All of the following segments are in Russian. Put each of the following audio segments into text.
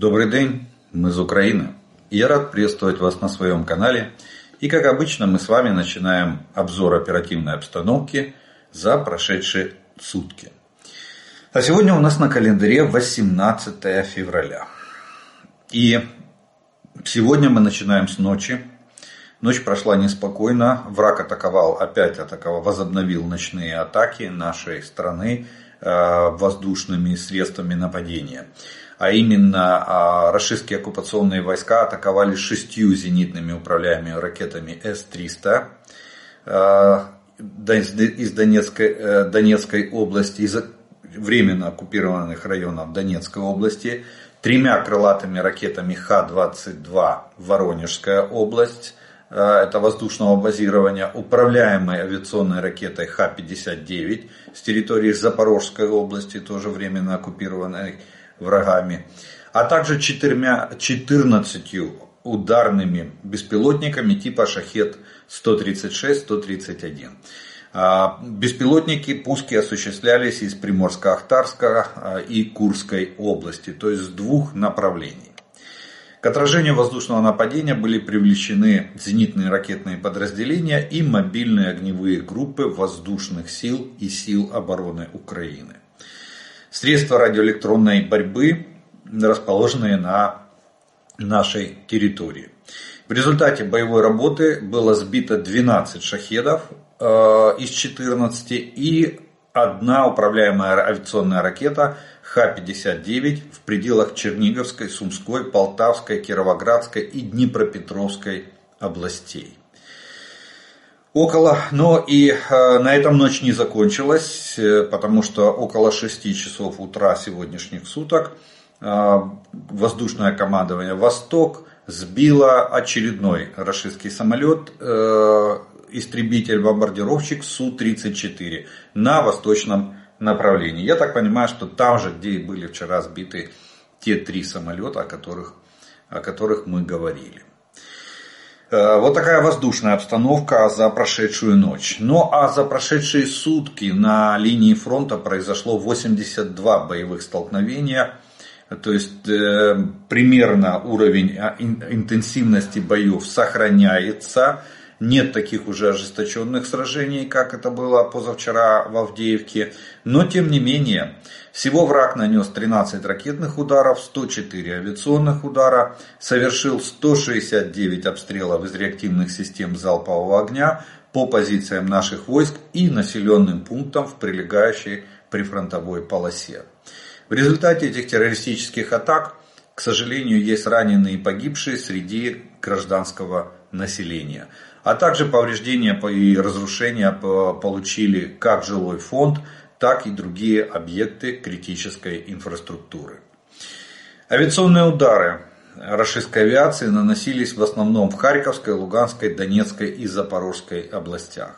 Добрый день, мы из Украины. Я рад приветствовать вас на своем канале. И как обычно мы с вами начинаем обзор оперативной обстановки за прошедшие сутки. А сегодня у нас на календаре 18 февраля. И сегодня мы начинаем с ночи. Ночь прошла неспокойно. Враг атаковал, опять атаковал, возобновил ночные атаки нашей страны э, воздушными средствами нападения а именно а, российские оккупационные войска атаковали шестью зенитными управляемыми ракетами С-300 а, из Донецкой, э, Донецкой области, из временно оккупированных районов Донецкой области, тремя крылатыми ракетами Х-22 Воронежская область, э, это воздушного базирования, управляемой авиационной ракетой Х-59 с территории Запорожской области, тоже временно оккупированной врагами, а также четырьмя, 14 ударными беспилотниками типа Шахет-136-131. А, беспилотники, пуски осуществлялись из Приморско-Ахтарска а, и Курской области, то есть с двух направлений. К отражению воздушного нападения были привлечены зенитные ракетные подразделения и мобильные огневые группы воздушных сил и сил обороны Украины средства радиоэлектронной борьбы, расположенные на нашей территории. В результате боевой работы было сбито 12 шахедов э, из 14 и одна управляемая авиационная ракета Х-59 в пределах Черниговской, Сумской, Полтавской, Кировоградской и Днепропетровской областей. Около, но и э, на этом ночь не закончилась, э, потому что около 6 часов утра сегодняшних суток э, воздушное командование «Восток» сбило очередной российский самолет, истребитель-бомбардировщик Су-34 на восточном направлении. Я так понимаю, что там же, где были вчера сбиты те три самолета, о которых, о которых мы говорили. Э, вот такая воздушная обстановка за прошедшую ночь. Ну а за прошедшие сутки на линии фронта произошло 82 боевых столкновения. То есть э, примерно уровень а, интенсивности боев сохраняется. Нет таких уже ожесточенных сражений, как это было позавчера в Авдеевке. Но тем не менее, всего враг нанес 13 ракетных ударов, 104 авиационных удара, совершил 169 обстрелов из реактивных систем залпового огня по позициям наших войск и населенным пунктам в прилегающей прифронтовой полосе. В результате этих террористических атак, к сожалению, есть раненые и погибшие среди гражданского населения а также повреждения и разрушения получили как жилой фонд, так и другие объекты критической инфраструктуры. Авиационные удары российской авиации наносились в основном в Харьковской, Луганской, Донецкой и Запорожской областях.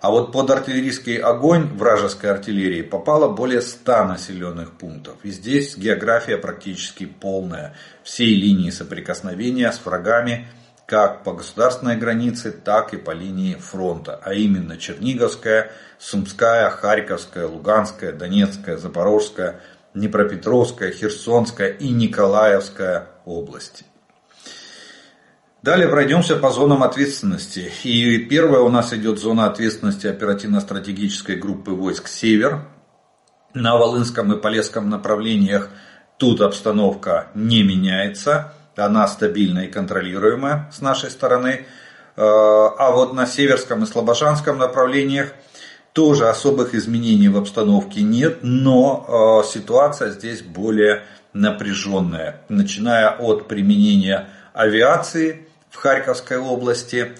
А вот под артиллерийский огонь вражеской артиллерии попало более 100 населенных пунктов. И здесь география практически полная. Всей линии соприкосновения с врагами как по государственной границе, так и по линии фронта, а именно Черниговская, Сумская, Харьковская, Луганская, Донецкая, Запорожская, Днепропетровская, Херсонская и Николаевская области. Далее пройдемся по зонам ответственности. И первая у нас идет зона ответственности оперативно-стратегической группы войск «Север». На Волынском и Полесском направлениях тут обстановка не меняется она стабильная и контролируемая с нашей стороны. Э, а вот на Северском и Слобожанском направлениях тоже особых изменений в обстановке нет, но э, ситуация здесь более напряженная. Начиная от применения авиации в Харьковской области,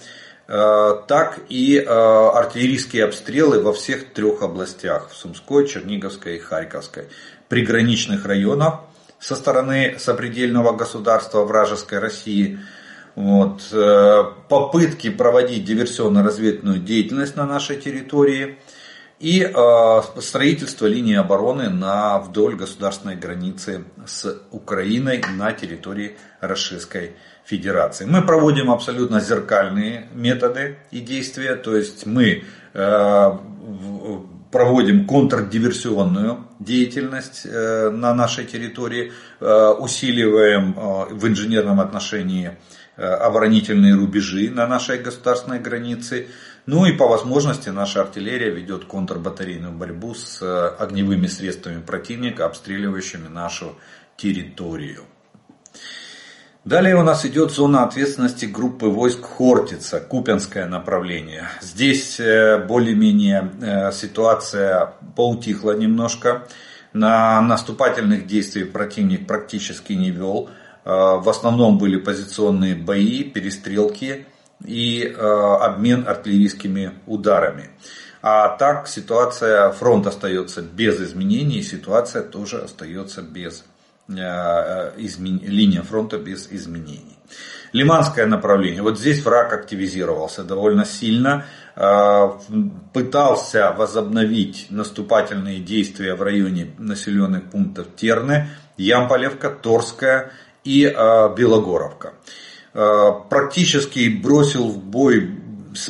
э, так и артиллерийские обстрелы во всех трех областях, в Сумской, Черниговской и Харьковской, приграничных районах, со стороны сопредельного государства вражеской России. Вот, э, попытки проводить диверсионно-разведывательную деятельность на нашей территории и э, строительство линии обороны на, вдоль государственной границы с Украиной на территории Российской Федерации. Мы проводим абсолютно зеркальные методы и действия, то есть мы э, проводим контрдиверсионную деятельность на нашей территории, усиливаем в инженерном отношении оборонительные рубежи на нашей государственной границе. Ну и по возможности наша артиллерия ведет контрбатарейную борьбу с огневыми средствами противника, обстреливающими нашу территорию. Далее у нас идет зона ответственности группы войск Хортица, Купенское направление. Здесь э, более-менее э, ситуация поутихла немножко. На наступательных действиях противник практически не вел. Э, в основном были позиционные бои, перестрелки и обмен артиллерийскими ударами. А так ситуация, фронт остается без изменений, ситуация тоже остается без изменений измен... линия фронта без изменений. Лиманское направление. Вот здесь враг активизировался довольно сильно. Э, пытался возобновить наступательные действия в районе населенных пунктов Терны, Ямполевка, Торская и э, Белогоровка. Практически бросил в бой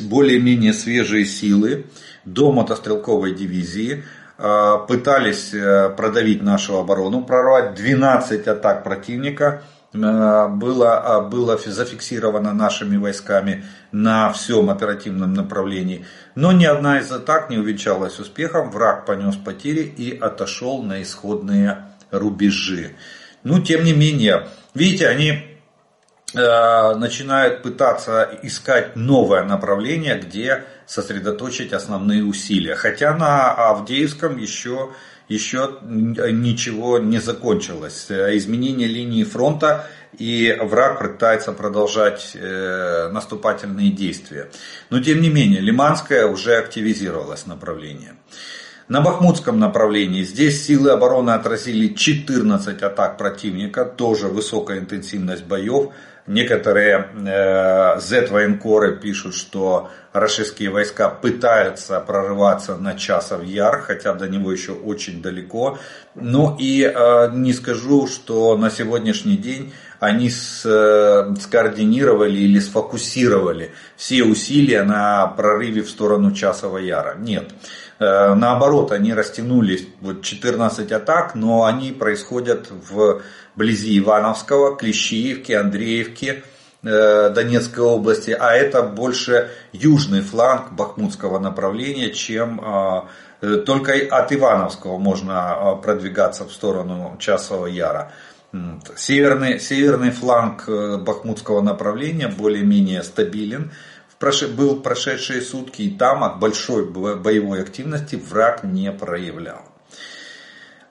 более-менее свежие силы до мотострелковой дивизии. Э, пытались э, продавить нашу оборону, прорвать 12 атак противника. Э, было, было зафиксировано нашими войсками на всем оперативном направлении. Но ни одна из атак не увенчалась успехом. Враг понес потери и отошел на исходные рубежи. Ну, тем не менее, видите, они начинают пытаться искать новое направление, где сосредоточить основные усилия. Хотя на Авдеевском еще, еще ничего не закончилось. Изменение линии фронта и враг пытается продолжать э, наступательные действия. Но тем не менее, Лиманское уже активизировалось направление. На Бахмутском направлении здесь силы обороны отразили 14 атак противника, тоже высокая интенсивность боев. Некоторые э, Z-военкоры пишут, что российские войска пытаются прорываться на Часов Яр, хотя до него еще очень далеко. Ну и э, не скажу, что на сегодняшний день они э, скоординировали или сфокусировали все усилия на прорыве в сторону Часова Яра. Нет. Э, наоборот, они растянулись, вот 14 атак, но они происходят вблизи Ивановского, Клещиевки, Андреевки, э, Донецкой области, а это больше южный фланг Бахмутского направления, чем э, только от Ивановского можно продвигаться в сторону Часового Яра. Северный, северный фланг Бахмутского направления более-менее стабилен, был прошедшие сутки, и там от большой боевой активности враг не проявлял.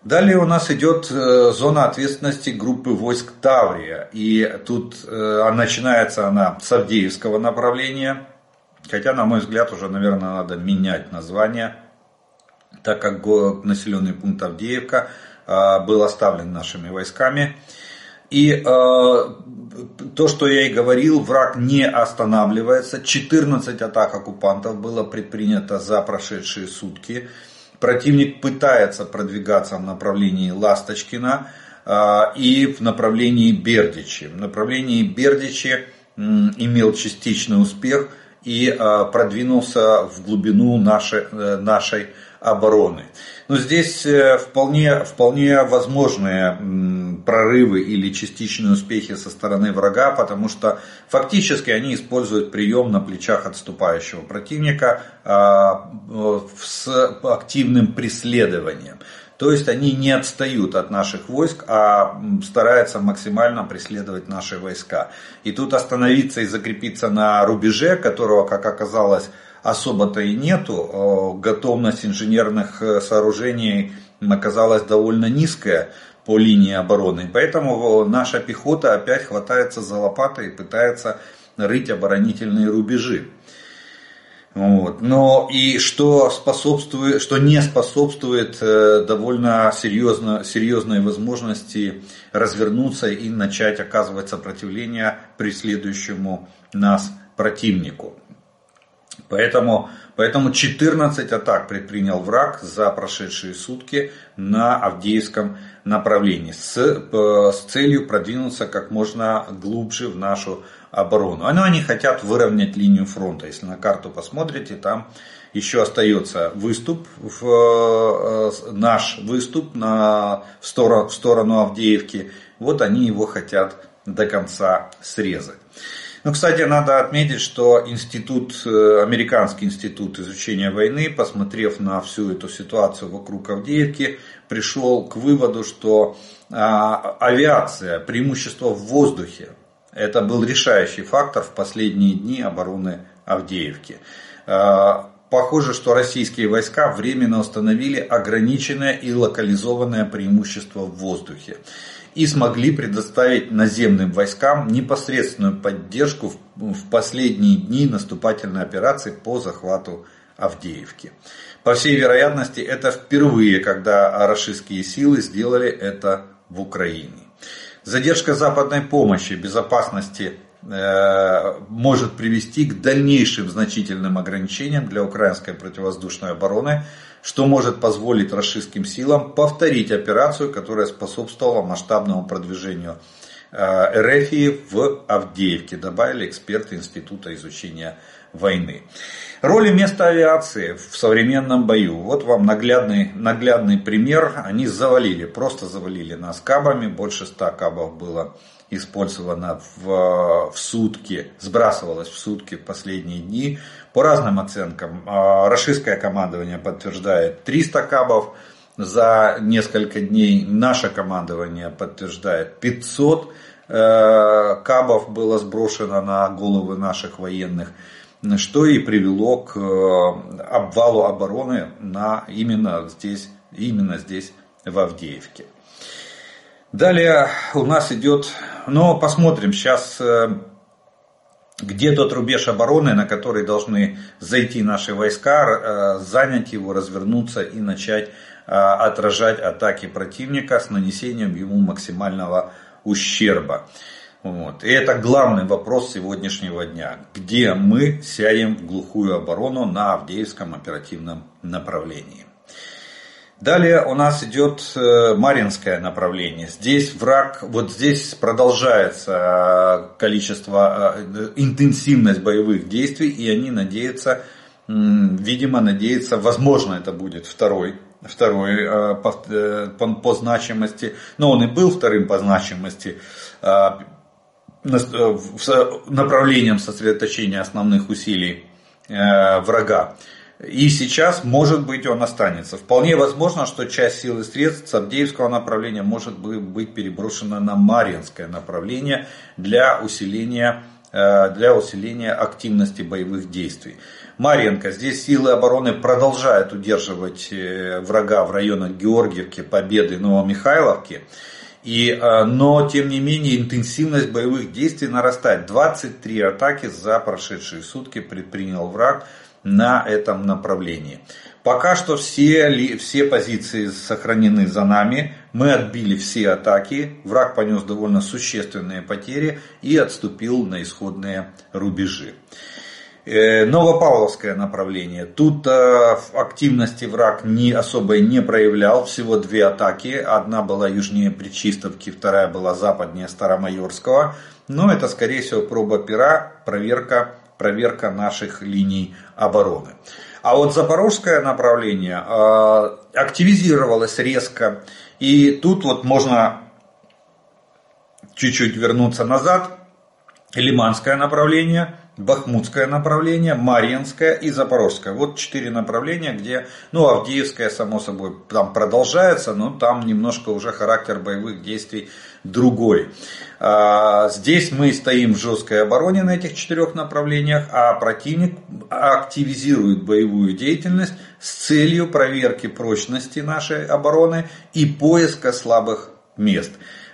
Далее у нас идет э, зона ответственности группы войск Таврия. И тут э, начинается она с Авдеевского направления. Хотя, на мой взгляд, уже, наверное, надо менять название, так как населенный пункт Авдеевка э, был оставлен нашими войсками. И то, что я и говорил, враг не останавливается. 14 атак оккупантов было предпринято за прошедшие сутки. Противник пытается продвигаться в направлении Ласточкина а, и в направлении Бердичи. В направлении Бердичи имел частичный успех и а, продвинулся в глубину нашей, э, нашей обороны. Но здесь э, вполне, вполне возможные прорывы или частичные успехи со стороны врага, потому что фактически они используют прием на плечах отступающего противника а, с активным преследованием. То есть они не отстают от наших войск, а стараются максимально преследовать наши войска. И тут остановиться и закрепиться на рубеже, которого, как оказалось, особо-то и нету. Готовность инженерных э, сооружений оказалась довольно низкая по линии обороны. Поэтому наша пехота опять хватается за лопаты и пытается рыть оборонительные рубежи. Вот. Но и что способствует, что не способствует э, довольно серьезно, серьезной возможности развернуться и начать оказывать сопротивление преследующему нас противнику. Поэтому, поэтому 14 атак предпринял враг за прошедшие сутки на Авдеевском направлении с, э, с целью продвинуться как можно глубже в нашу оборону. Но они хотят выровнять линию фронта. Если на карту посмотрите, там еще остается выступ, в, наш выступ на, в, сторону, в сторону Авдеевки. Вот они его хотят до конца срезать. Ну, кстати, надо отметить, что институт, э, американский институт изучения войны, посмотрев на всю эту ситуацию вокруг Авдеевки, пришел к выводу, что а, авиация, преимущество в воздухе, это был решающий фактор в последние дни обороны Авдеевки. А, похоже, что российские войска временно установили ограниченное и локализованное преимущество в воздухе и смогли предоставить наземным войскам непосредственную поддержку в последние дни наступательной операции по захвату Авдеевки. По всей вероятности, это впервые, когда рашистские силы сделали это в Украине. Задержка западной помощи безопасности может привести к дальнейшим значительным ограничениям для украинской противовоздушной обороны что может позволить расистским силам повторить операцию, которая способствовала масштабному продвижению э, РФ в Авдеевке, добавили эксперты Института изучения войны. Роли места авиации в современном бою. Вот вам наглядный, наглядный пример. Они завалили, просто завалили нас кабами. Больше 100 кабов было использовано в, в сутки, сбрасывалось в сутки в последние дни. По разным оценкам, а, российское командование подтверждает 300 кабов за несколько дней. Наше командование подтверждает 500 э, кабов было сброшено на головы наших военных, что и привело к э, обвалу обороны на именно здесь, именно здесь в Авдеевке. Далее у нас идет, но посмотрим сейчас э, где тот рубеж обороны, на который должны зайти наши войска, э, занять его, развернуться и начать э, отражать атаки противника с нанесением ему максимального ущерба. Вот. И это главный вопрос сегодняшнего дня. Где мы сядем в глухую оборону на Авдеевском оперативном направлении. Далее у нас идет э, Маринское направление. Здесь враг, вот здесь продолжается э, количество, э, интенсивность боевых действий, и они надеются, видимо, надеются, возможно, это будет второй второй по, по, значимости, но он и был вторым по значимости направлением сосредоточения основных усилий врага. И сейчас, может быть, он останется. Вполне возможно, что часть сил и средств с Авдеевского направления может быть переброшена на Марьинское направление для усиления, э, для усиления активности боевых действий. Марьенко. Здесь силы обороны продолжают удерживать э, врага в районах Георгиевки, Победы Новомихайловки. И, э, но, тем не менее, интенсивность боевых действий нарастает. 23 атаки за прошедшие сутки предпринял враг на этом направлении. Пока что все, все позиции сохранены за нами. Мы отбили все атаки. Враг понес довольно существенные потери и отступил на исходные рубежи. Э, Новопавловское направление. Тут э, активности враг не, особо не проявлял. Всего две атаки. Одна была южнее Причистовки, вторая была западнее Старомайорского. Но это скорее всего проба пера, проверка проверка наших линий обороны. А вот запорожское направление э, активизировалось резко. И тут вот можно чуть-чуть вернуться назад. Лиманское направление, Бахмутское направление, Марьинское и Запорожское. Вот четыре направления, где, ну, Авдеевское, само собой, там продолжается, но там немножко уже характер боевых действий другой. А, здесь мы стоим в жесткой обороне на этих четырех направлениях, а противник активизирует боевую деятельность с целью проверки прочности нашей обороны и поиска слабых мест.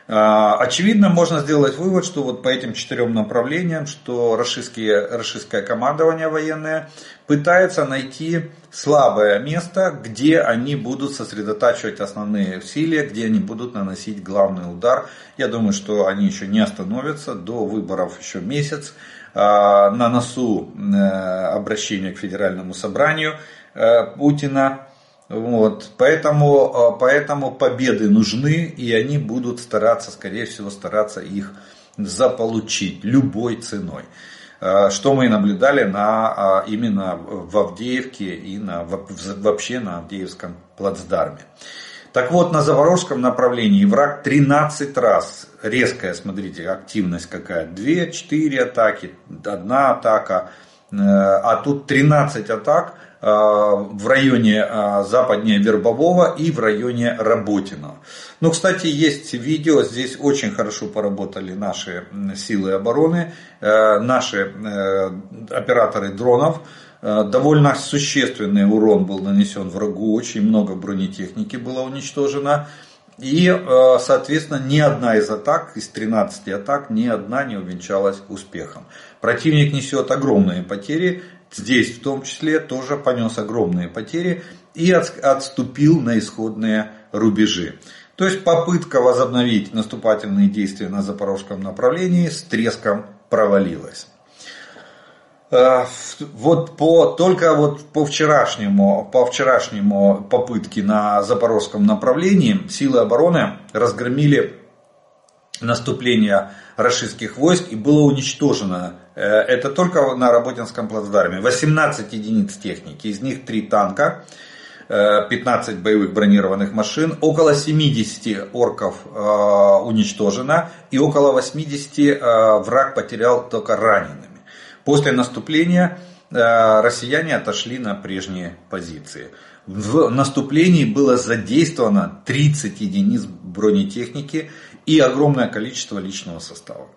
А, очевидно, можно сделать вывод, что вот по этим четырем направлениям, что российское командование военное пытается найти слабое место, где они будут сосредотачивать основные усилия, где они будут наносить главный удар. Я думаю, что они еще не остановятся, до выборов еще месяц. А, на носу э, обращения к федеральному собранию э, Путина. Вот, поэтому, а, поэтому победы нужны, и они будут стараться, скорее всего, стараться их заполучить любой ценой. что мы и наблюдали на, именно в Авдеевке и на, вообще на Авдеевском плацдарме. Так вот, на Запорожском направлении враг 13 раз, резкая, смотрите, активность какая, 2-4 атаки, одна атака, э, а тут 13 атак в районе э, западнее Вербового и в районе Работино. Ну, кстати, есть видео, здесь очень хорошо поработали наши силы обороны, наши операторы дронов, Э, довольно существенный урон был нанесен врагу, очень много бронетехники было уничтожено. И, э, соответственно, ни одна из атак, из 13 атак, ни одна не увенчалась успехом. Противник несет огромные потери, здесь в том числе тоже понес огромные потери и отступил на исходные рубежи. То есть попытка возобновить наступательные действия на запорожском направлении с треском провалилась. Э, вот по, только вот по вчерашнему, по вчерашнему попытке на запорожском направлении силы обороны разгромили наступление российских войск и было уничтожено, это только на Работинском плацдарме, 18 единиц техники, из них 3 танка, 15 э, боевых бронированных машин, около 70 орков уничтожено и около 80 враг потерял только ранеными. После наступления э, россияне отошли на прежние позиции. В наступлении было задействовано 30 единиц бронетехники и огромное количество личного состава.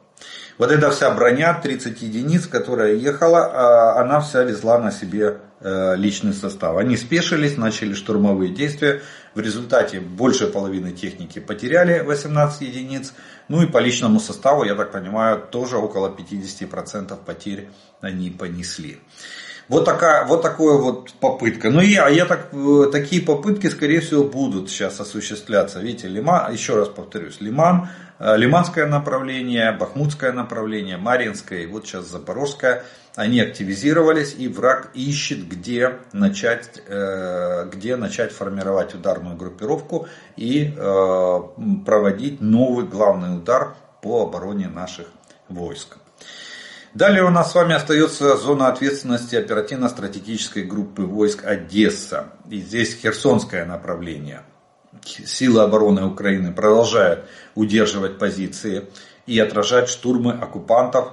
Вот эта вся броня, 30 единиц, которая ехала, а, она вся везла на себе э, личный состав. Они спешились, начали штурмовые действия. В результате больше половины техники потеряли 18 единиц. Ну и по личному составу, я так понимаю, тоже около 50% потерь они понесли. Вот такая, вот такая вот попытка. Ну я, я так, э, такие попытки, скорее всего, будут сейчас осуществляться. Видите, Лиман, еще раз повторюсь, Лиман, Лиманское направление, Бахмутское направление, Маринское и вот сейчас Запорожское, они активизировались и враг ищет, где начать, э, где начать формировать ударную группировку и проводить новый главный удар по обороне наших войск. Далее у нас с вами остается зона ответственности оперативно-стратегической группы войск Одесса. И здесь Херсонское направление. Силы обороны Украины продолжают удерживать позиции и отражать штурмы оккупантов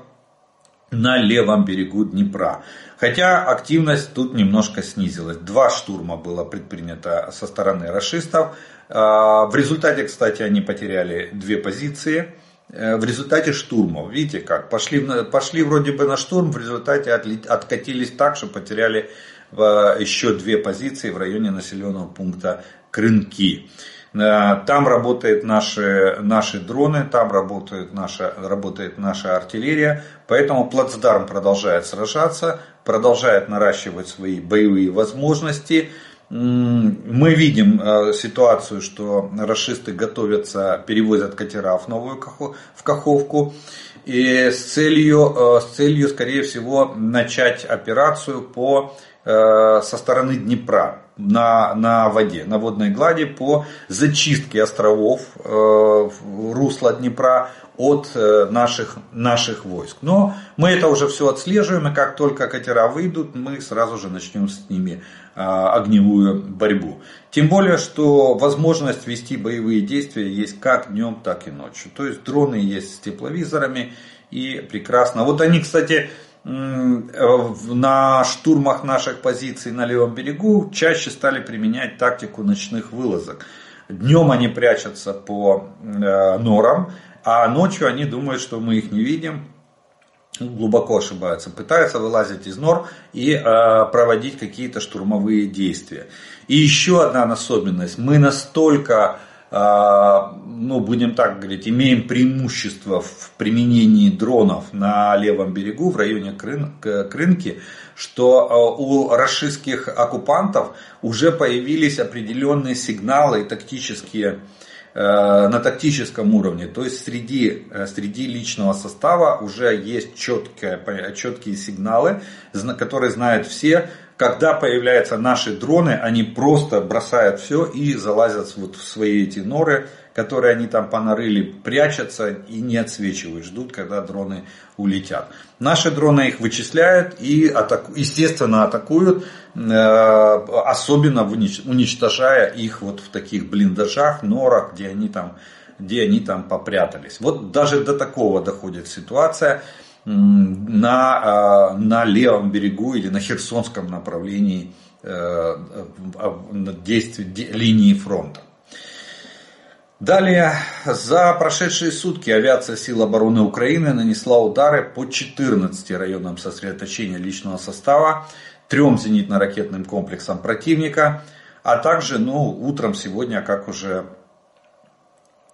на левом берегу Днепра. Хотя активность тут немножко снизилась. Два штурма было предпринято со стороны расистов. А, в результате, кстати, они потеряли две позиции. Э, в результате штурмов. Видите как, пошли, пошли вроде бы на штурм, в результате откатились так, что потеряли еще две позиции в районе населенного пункта Крынки. Э, там работают наши, наши дроны, там работает наша, работает наша артиллерия, поэтому плацдарм продолжает сражаться, продолжает наращивать свои боевые возможности мы видим э, ситуацию, что расисты готовятся, перевозят катера в новую в Каховку. И с целью, э, с целью, скорее всего, начать операцию по, со стороны Днепра на, на воде, на водной глади по зачистке островов русла Днепра от наших, наших войск. Но мы это уже все отслеживаем, и как только катера выйдут, мы сразу же начнем с ними а, огневую борьбу. Тем более, что возможность вести боевые действия есть как днем, так и ночью. То есть дроны есть с тепловизорами и прекрасно. Вот они, кстати, на штурмах наших позиций на левом берегу чаще стали применять тактику ночных вылазок. Днем они прячутся по э, норам, а ночью они думают, что мы их не видим, глубоко ошибаются, пытаются вылазить из нор и э, проводить какие-то штурмовые действия. И еще одна особенность, мы настолько, э, ну будем так говорить, имеем преимущество в применении дронов на левом берегу, в районе Крын, Крынки, что э, у российских оккупантов уже появились определенные сигналы тактические Э, на тактическом уровне, то есть среди, э, среди личного состава уже есть четкие, четкие сигналы, которые знают все, когда появляются наши дроны, они просто бросают все и залазят вот в свои эти норы которые они там понарыли, прячутся и не отсвечивают, ждут, когда дроны улетят. Наши дроны их вычисляют и, атаку, естественно, атакуют, э, особенно уничтожая их вот в таких блиндажах, норах, где они там, где они там попрятались. Вот даже до такого доходит ситуация на, э, на левом берегу или на Херсонском направлении э, действий линии фронта. Далее, за прошедшие сутки авиация сил обороны Украины нанесла удары по 14 районам сосредоточения личного состава, трем зенитно-ракетным комплексам противника, а также ну, утром сегодня, как уже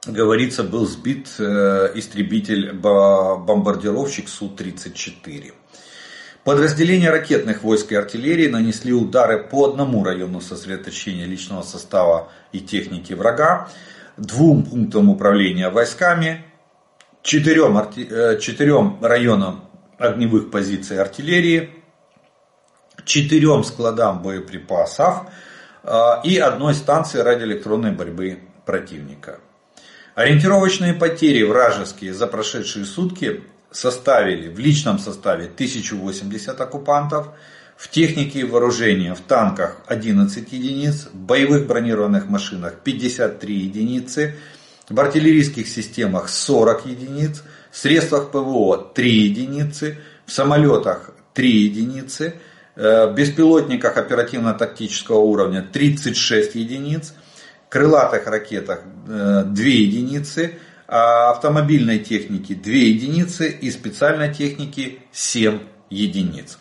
говорится, был сбит э, истребитель-бомбардировщик Су-34. Подразделения ракетных войск и артиллерии нанесли удары по одному району сосредоточения личного состава и техники врага, двум пунктам управления войсками, четырем, э, четырем районам огневых позиций артиллерии, четырем складам боеприпасов э, и одной станции радиоэлектронной борьбы противника. Ориентировочные потери вражеские за прошедшие сутки составили в личном составе 1080 оккупантов, в технике и вооружении в танках 11 единиц, в боевых бронированных машинах 53 единицы, в артиллерийских системах 40 единиц, в средствах ПВО 3 единицы, в самолетах 3 единицы, э, в беспилотниках оперативно-тактического уровня 36 единиц, крылатых ракетах 2 э, единицы, а автомобильной техники 2 единицы и специальной техники 7 единиц.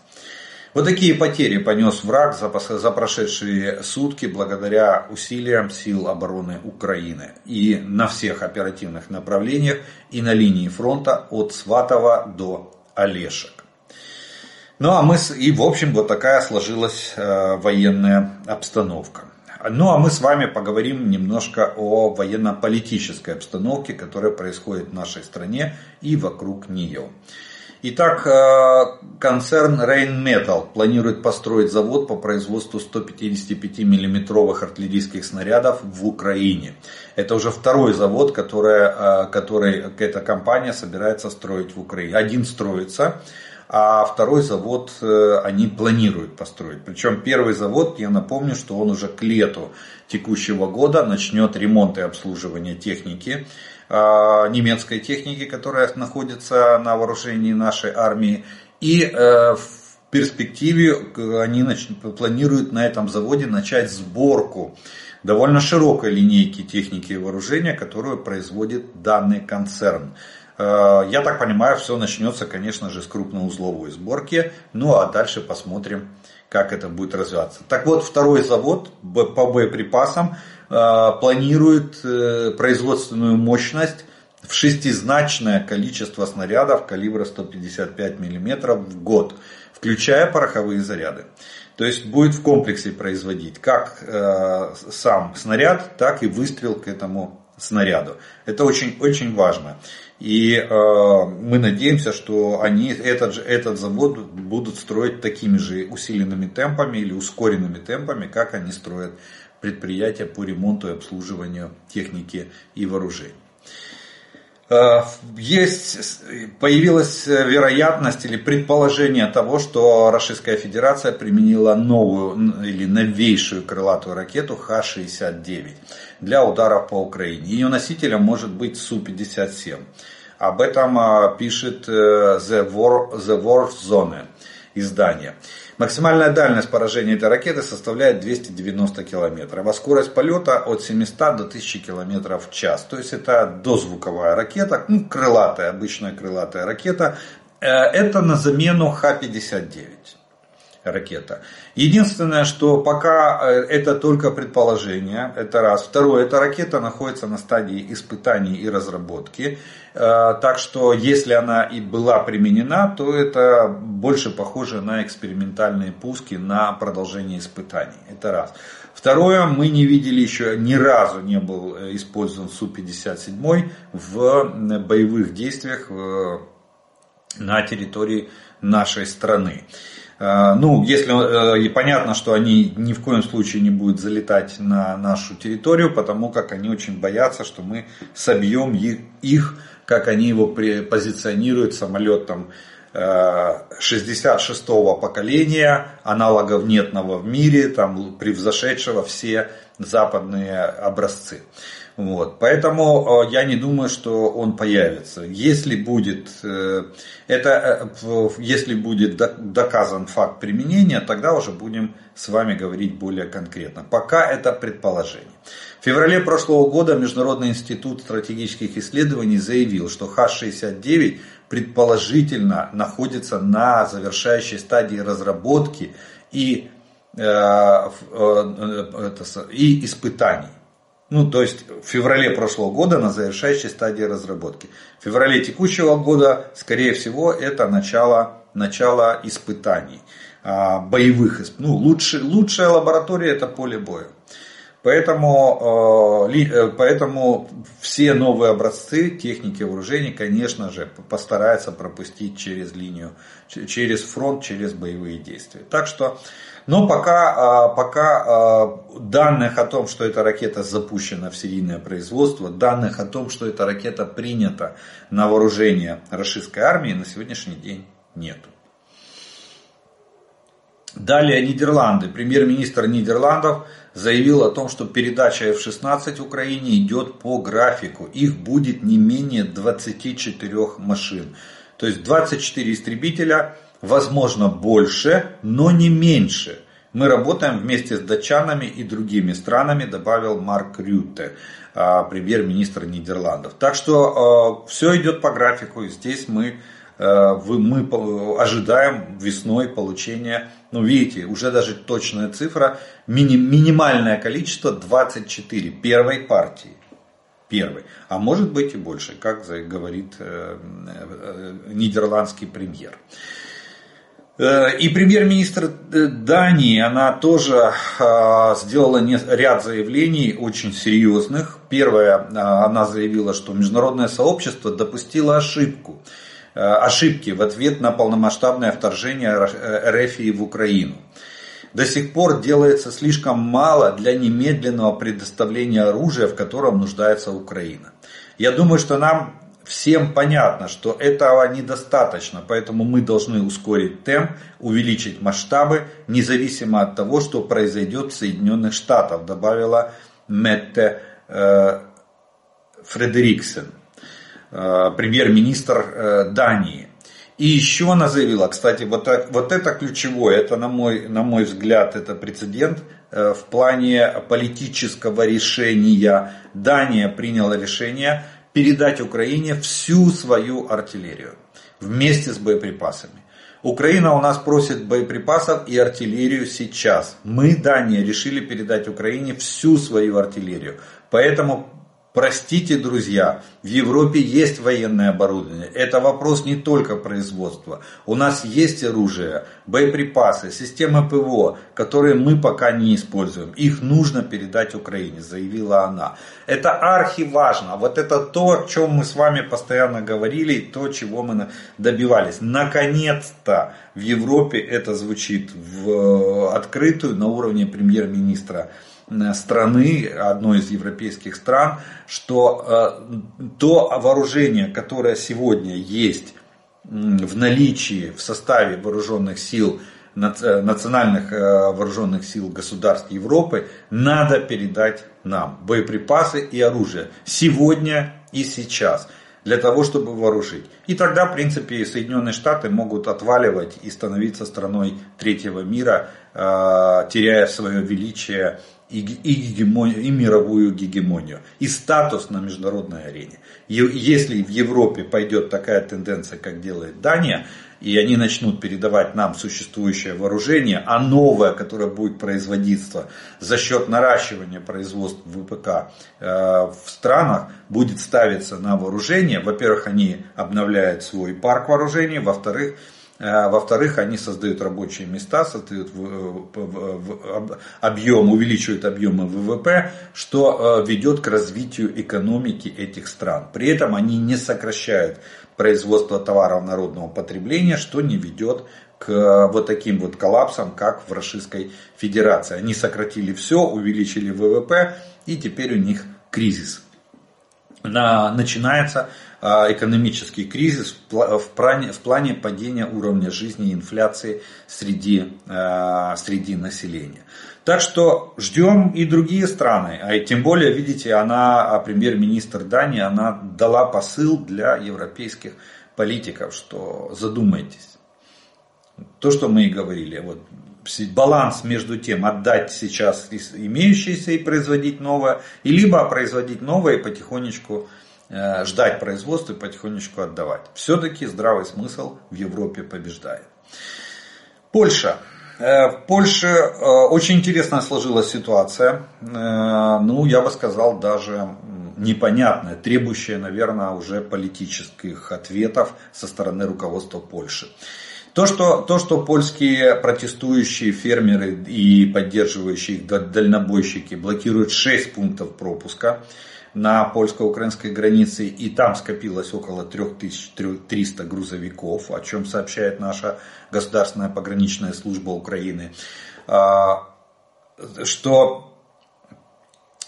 Вот такие потери понес враг за, прошедшие сутки благодаря усилиям сил обороны Украины. И на всех оперативных направлениях и на линии фронта от Сватова до Олешек. Ну а мы, и в общем вот такая сложилась э, военная обстановка. Ну а мы с вами поговорим немножко о военно-политической обстановке, которая происходит в нашей стране и вокруг нее. Итак, э, концерн Rheinmetall планирует построить завод по производству 155 миллиметровых артиллерийских снарядов в Украине. Это уже второй завод, который, э, который эта компания собирается строить в Украине. Один строится, а второй завод э, они планируют построить. Причем первый завод, я напомню, что он уже к лету текущего года начнет ремонт и обслуживание техники Э, немецкой техники, которая находится на вооружении нашей армии. И э, в перспективе они планируют на этом заводе начать сборку довольно широкой линейки техники и вооружения, которую производит данный концерн. Э, я так понимаю, все начнется, конечно же, с крупноузловой сборки. Ну а дальше посмотрим, как это будет развиваться. Так вот, второй завод по боеприпасам Э, планирует э, производственную мощность в шестизначное количество снарядов калибра 155 мм в год, включая пороховые заряды. То есть будет в комплексе производить как э, сам снаряд, так и выстрел к этому снаряду. Это очень, очень важно. И э, мы надеемся, что они этот, же, этот завод будут строить такими же усиленными темпами или ускоренными темпами, как они строят предприятия по ремонту и обслуживанию техники и вооружений. Э, есть, появилась вероятность или предположение того, что Российская Федерация применила новую или новейшую крылатую ракету Х-69 для ударов по Украине. Ее носителем может быть Су-57. Об этом э, пишет э, The War, The War Zone издание. Максимальная дальность поражения этой ракеты составляет 290 километров, а скорость полета от 700 до 1000 километров в час. То есть это дозвуковая ракета, ну, крылатая, обычная крылатая ракета. Э, это на замену Х-59 ракета. Единственное, что пока э, это только предположение, это раз. Второе, эта ракета находится на стадии испытаний и разработки. Э, так что если она и была применена, то это больше похоже на экспериментальные пуски на продолжение испытаний. Это раз. Второе, мы не видели еще, ни разу не был э, использован Су-57 в боевых действиях на территории нашей страны. Э, ну, если и понятно, что они ни в коем случае не будут залетать на нашу территорию, потому как они очень боятся, что мы собьем их, как они его позиционируют самолетом 66-го поколения, аналогов нетного в мире, там превзошедшего все западные образцы. Вот. Поэтому э, я не думаю, что он появится. Если будет, э, это, э, если будет доказан факт применения, тогда уже будем с вами говорить более конкретно. Пока это предположение. В феврале прошлого года Международный институт стратегических исследований заявил, что Х-69 предположительно находится на завершающей стадии разработки и, и испытаний. Ну, то есть в феврале прошлого года на завершающей стадии разработки. В феврале текущего года, скорее всего, это начало, начало испытаний, а, боевых испытаний. Ну, лучше, лучшая лаборатория это поле боя. Поэтому, э, э, поэтому все новые образцы техники вооружений, конечно же, постараются пропустить через линию, через фронт, через боевые действия. Так что но пока, а, пока а, данных о том, что эта ракета запущена в серийное производство, данных о том, что эта ракета принята на вооружение российской армии на сегодняшний день нету. Далее Нидерланды. Премьер-министр Нидерландов заявил о том, что передача F-16 Украине идет по графику. Их будет не менее 24 машин. То есть 24 истребителя возможно больше, но не меньше. Мы работаем вместе с датчанами и другими странами, добавил Марк Рютте, а, премьер-министр Нидерландов. Так что а, все идет по графику. Здесь мы, а, мы ожидаем весной получения, ну видите, уже даже точная цифра, мини, минимальное количество 24 первой партии первый, а может быть и больше, как говорит э, э, нидерландский премьер. Э, и премьер-министр э, Дании, она тоже а, сделала ряд заявлений очень серьезных. Первое, а, она заявила, что международное сообщество допустило ошибку, э, ошибки в ответ на полномасштабное вторжение РФ в Украину. До сих пор делается слишком мало для немедленного предоставления оружия, в котором нуждается Украина. Я думаю, что нам всем понятно, что этого недостаточно, поэтому мы должны ускорить темп, увеличить масштабы, независимо от того, что произойдет в Соединенных Штатах, добавила Метте э, Фредериксен, э, премьер-министр э, Дании. И еще она заявила, кстати, вот, вот это ключевое, это на мой, на мой взгляд, это прецедент э, в плане политического решения. Дания приняла решение передать Украине всю свою артиллерию вместе с боеприпасами. Украина у нас просит боеприпасов и артиллерию сейчас. Мы, Дания, решили передать Украине всю свою артиллерию. Поэтому Простите, друзья, в Европе есть военное оборудование. Это вопрос не только производства. У нас есть оружие, боеприпасы, системы ПВО, которые мы пока не используем. Их нужно передать Украине, заявила она. Это архиважно. Вот это то, о чем мы с вами постоянно говорили, то, чего мы добивались. Наконец-то в Европе это звучит в э, открытую на уровне премьер-министра страны, одной из европейских стран, что э, то вооружение, которое сегодня есть в наличии в составе вооруженных сил э, национальных вооруженных сил государств Европы надо передать нам. Боеприпасы и оружие. Сегодня и сейчас. Для того, чтобы вооружить. И тогда, в принципе, Соединенные Штаты могут отваливать и становиться страной третьего мира, теряя свое величие и, и, гегемонию, и мировую гегемонию, и статус на международной арене. Если в Европе пойдет такая тенденция, как делает Дания, и они начнут передавать нам существующее вооружение, а новое, которое будет производиться за счет наращивания производства ВПК э, в странах, будет ставиться на вооружение. Во-первых, они обновляют свой парк вооружений, во-вторых, во-вторых, они создают рабочие места, создают объем, увеличивают объемы ВВП, что э, ведет к развитию экономики этих стран. При этом они не сокращают производство товаров народного потребления, что не ведет к вот таким вот коллапсам, как в Российской Федерации. Они сократили все, увеличили ВВП, и теперь у них кризис. Начинается а, экономический кризис в плане, падения уровня жизни и инфляции среди, а, среди населения. Так что ждем и другие страны. А тем более, видите, она, а, премьер-министр Дании, она дала посыл для европейских политиков, что задумайтесь. То, что мы и говорили, вот баланс между тем, отдать сейчас имеющееся и производить новое, и либо производить новое и потихонечку ждать производства и потихонечку отдавать. Все-таки здравый смысл в Европе побеждает. Польша. Э, в Польше э, очень интересная сложилась ситуация. Ну, я бы сказал, даже непонятная, требующая, наверное, уже политических ответов со стороны руководства Польши. То что, то, что польские протестующие фермеры и поддерживающие их дальнобойщики блокируют 6 пунктов пропуска, на польско-украинской границе, и там скопилось около 3300 грузовиков, о чем сообщает наша государственная пограничная служба Украины, а, что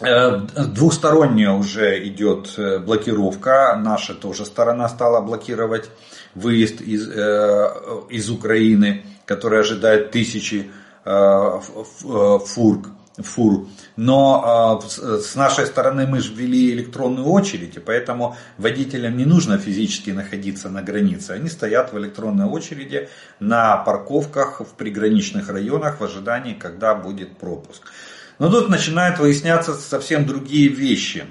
э, двухсторонняя уже идет э, блокировка, наша тоже сторона стала блокировать выезд из, э, из Украины, который ожидает тысячи фур фур. Но э, с нашей стороны мы же ввели электронную очередь, и поэтому водителям не нужно физически находиться на границе. Они стоят в электронной очереди на парковках в приграничных районах в ожидании, когда будет пропуск. Но тут начинают выясняться совсем другие вещи.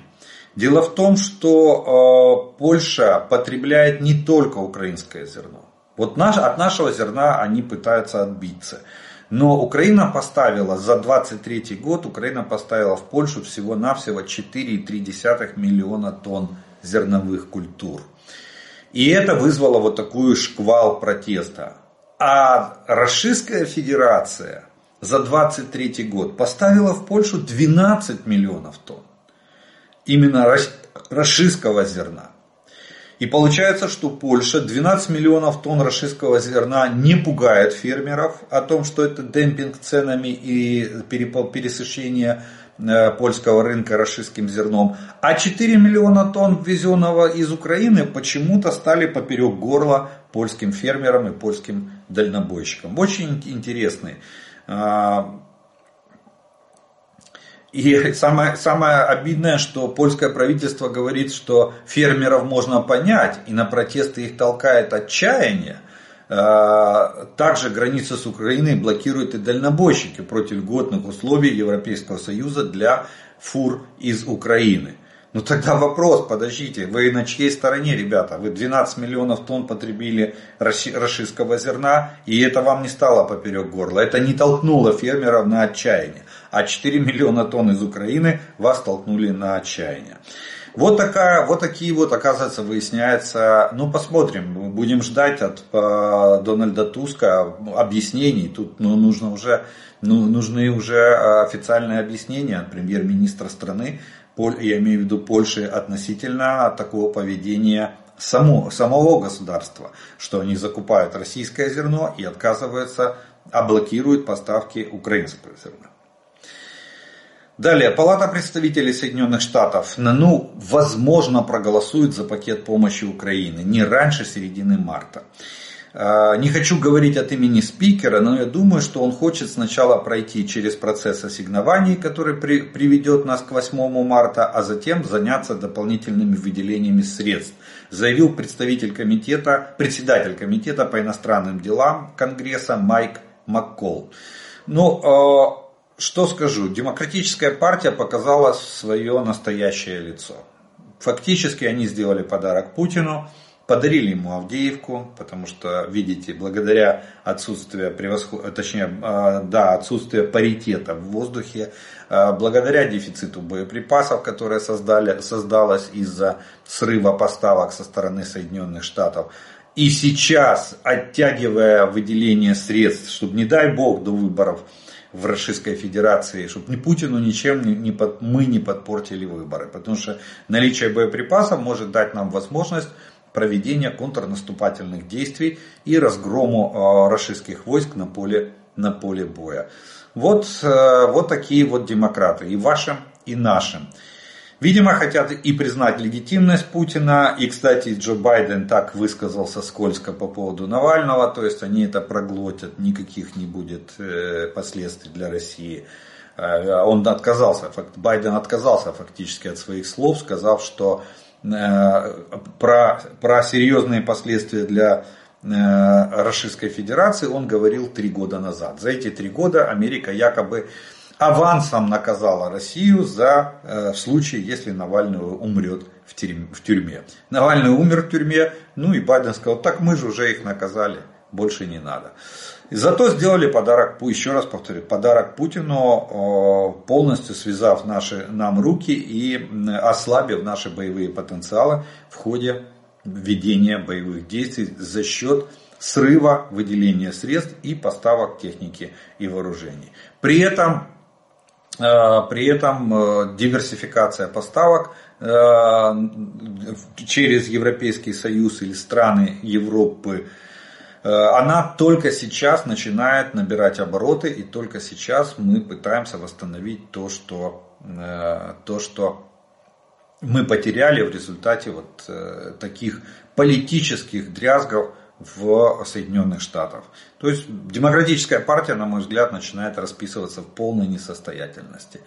Дело в том, что э, Польша потребляет не только украинское зерно. Вот наш, от нашего зерна они пытаются отбиться. Но Украина поставила за 23 год, Украина поставила в Польшу всего-навсего 4,3 миллиона тонн зерновых культур. И это вызвало вот такую шквал протеста. А Российская Федерация за 23 год поставила в Польшу 12 миллионов тонн. Именно российского зерна. И получается, что Польша 12 миллионов тонн российского зерна не пугает фермеров о том, что это демпинг ценами и пересыщение э, польского рынка российским зерном. А 4 миллиона тонн ввезенного из Украины почему-то стали поперек горла польским фермерам и польским дальнобойщикам. Очень интересный а, и самое, самое обидное, что польское правительство говорит, что фермеров можно понять, и на протесты их толкает отчаяние. А, также границы с Украиной блокируют и дальнобойщики против льготных условий Европейского Союза для фур из Украины. Ну тогда вопрос, подождите, вы на чьей стороне, ребята? Вы 12 миллионов тонн потребили российского зерна, и это вам не стало поперек горла. Это не толкнуло фермеров на отчаяние а 4 миллиона тонн из Украины вас толкнули на отчаяние. Вот, такая, вот такие вот, оказывается, выясняется, ну посмотрим, будем ждать от э, Дональда Туска объяснений, тут ну, нужно уже, ну, нужны уже официальные объяснения от премьер-министра страны, я имею в виду Польши, относительно такого поведения само, самого государства, что они закупают российское зерно и отказываются, а блокируют поставки украинского зерна. Далее, Палата представителей Соединенных Штатов, ну, возможно, проголосует за пакет помощи Украины не раньше середины марта. А, не хочу говорить от имени спикера, но я думаю, что он хочет сначала пройти через процесс ассигнований, который при, приведет нас к 8 марта, а затем заняться дополнительными выделениями средств, заявил представитель комитета, председатель комитета по иностранным делам Конгресса Майк Маккол. Ну, а, что скажу, демократическая партия показала свое настоящее лицо. Фактически они сделали подарок Путину, подарили ему Авдеевку, потому что, видите, благодаря отсутствию превосход... точнее, а, да, отсутствию паритета в воздухе, а, благодаря дефициту боеприпасов, которое создали, создалось из-за срыва поставок со стороны Соединенных Штатов, и сейчас, оттягивая выделение средств, чтобы, не дай бог, до выборов в Российской Федерации, чтобы ни Путину ничем не, не мы не подпортили выборы. Потому что наличие боеприпасов может дать нам возможность проведения контрнаступательных действий и разгрому российских войск на поле, на поле боя. Вот, вот такие вот демократы, и вашим, и нашим. Видимо, хотят и признать легитимность Путина. И, кстати, Джо Байден так высказался скользко по поводу Навального. То есть они это проглотят, никаких не будет э, последствий для России. Э, он отказался, Байден отказался фактически от своих слов, сказав, что э, про, про серьезные последствия для Российской Федерации он говорил три года назад. За эти три года Америка якобы авансом наказала Россию за э, в случае, если Навальный умрет в тюрьме. Навальный умер в тюрьме, ну и Байден сказал, так мы же уже их наказали, больше не надо. И зато сделали подарок, еще раз повторю, подарок Путину, полностью связав наши, нам руки и ослабив наши боевые потенциалы в ходе ведения боевых действий за счет срыва выделения средств и поставок техники и вооружений. При этом Э, при этом э, диверсификация поставок э, через Европейский Союз или страны Европы, она только сейчас начинает набирать обороты и только сейчас мы пытаемся восстановить то, что, то, что мы потеряли в результате вот таких политических дрязгов в Соединенных Штатах. То есть демократическая партия, на мой взгляд, начинает расписываться в полной несостоятельности.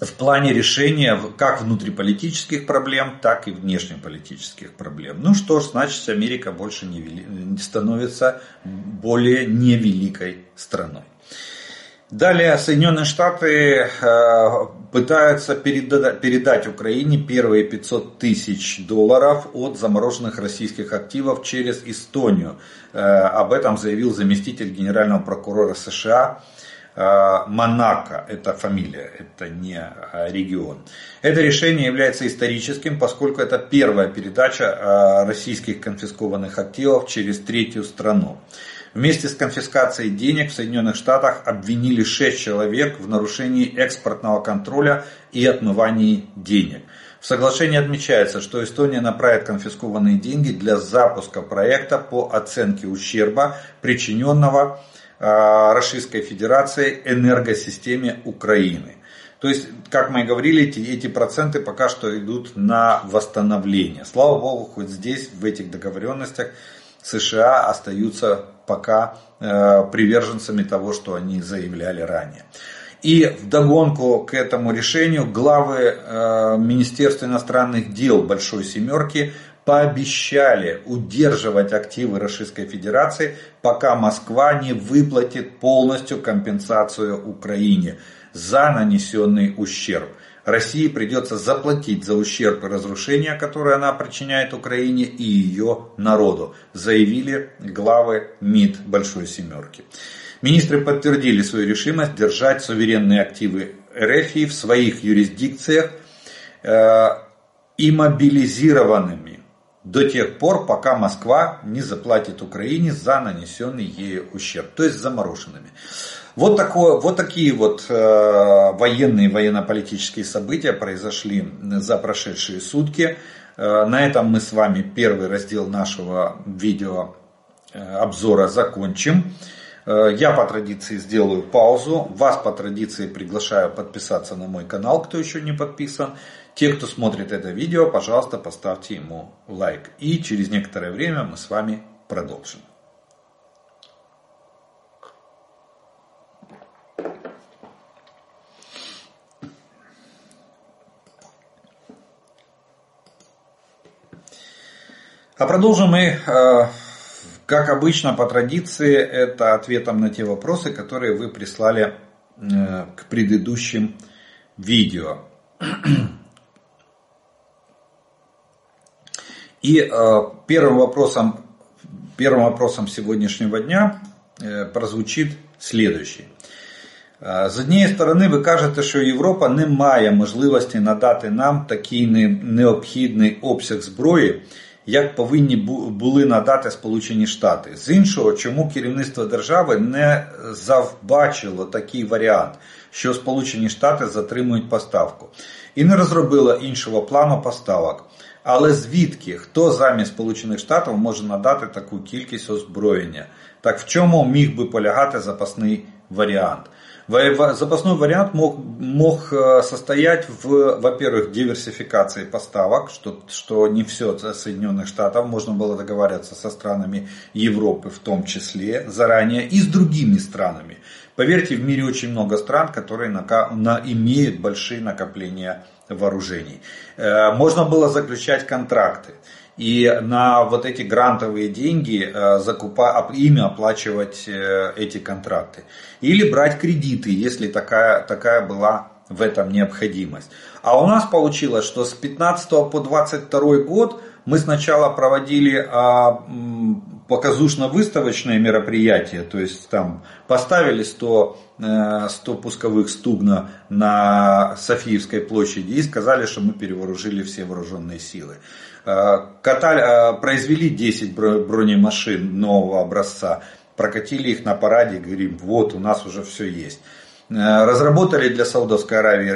В плане решения как внутриполитических проблем, так и внешнеполитических проблем. Ну что ж, значит Америка больше не, вели... становится более невеликой страной. Далее Соединенные Штаты э, пытаются передать Украине первые 500 тысяч долларов от замороженных российских активов через Эстонию. Э, об этом заявил заместитель генерального прокурора США э, Монако, это фамилия, это не регион. Это решение является историческим, поскольку это первая передача российских конфискованных активов через третью страну. Вместе с конфискацией денег в Соединенных Штатах обвинили 6 человек в нарушении экспортного контроля и отмывании денег. В соглашении отмечается, что Эстония направит конфискованные деньги для запуска проекта по оценке ущерба, причиненного э, Российской Федерации энергосистеме Украины. То есть, как мы и говорили, эти, эти проценты пока что идут на восстановление. Слава Богу, хоть здесь, в этих договоренностях, США остаются пока э, приверженцами того, что они заявляли ранее. И вдогонку к этому решению главы э, Министерства иностранных дел Большой Семерки пообещали удерживать активы Российской Федерации, пока Москва не выплатит полностью компенсацию Украине за нанесенный ущерб. России придется заплатить за ущерб и разрушения, которые она причиняет Украине и ее народу, заявили главы МИД Большой Семерки. Министры подтвердили свою решимость держать суверенные активы РФ в своих юрисдикциях э, и мобилизированными до тех пор, пока Москва не заплатит Украине за нанесенный ею ущерб, то есть замороженными. Вот, такое, вот такие вот э, военные, военно-политические события произошли за прошедшие сутки. Э, на этом мы с вами первый раздел нашего видео э, обзора закончим. Э, я по традиции сделаю паузу. Вас по традиции приглашаю подписаться на мой канал, кто еще не подписан. Те, кто смотрит это видео, пожалуйста, поставьте ему лайк. И через некоторое время мы с вами продолжим. А продолжим мы, э, как обычно, по традиции, это ответом на те вопросы, которые вы прислали э, к предыдущим видео. И э, первым вопросом, первым вопросом сегодняшнего дня прозвучит следующий. З однієї сторони, ви кажете, що Європа не має можливості надати нам такий необхідний обсяг зброї, як повинні були надати Сполучені Штати. З іншого, чому керівництво держави не завбачило такий варіант, що Сполучені Штати затримують поставку, і не розробило іншого плану поставок. Але звідки, хто замість Сполучених Штатів може надати таку кількість озброєння? Так в чому міг би полягати запасний варіант? Запасной вариант мог, мог э, состоять в, во-первых, диверсификации поставок, что, что не все Соединенных Штатов, можно было договариваться со странами Европы в том числе заранее и с другими странами. Поверьте, в мире очень много стран, которые на, на, имеют большие накопления вооружений. Э, можно было заключать контракты и на вот эти грантовые деньги э, закупа, ими оплачивать э, эти контракты. Или брать кредиты, если такая, такая была в этом необходимость. А у нас получилось, что с 15 по 22 год мы сначала проводили а, показушно-выставочные мероприятия, то есть там поставили 100, 100 э, пусковых стугна на Софиевской площади и сказали, что мы перевооружили все вооруженные силы. Э, катали, э, произвели 10 бронемашин нового образца, прокатили их на параде, говорим, вот у нас уже все есть. Э, разработали для Саудовской Аравии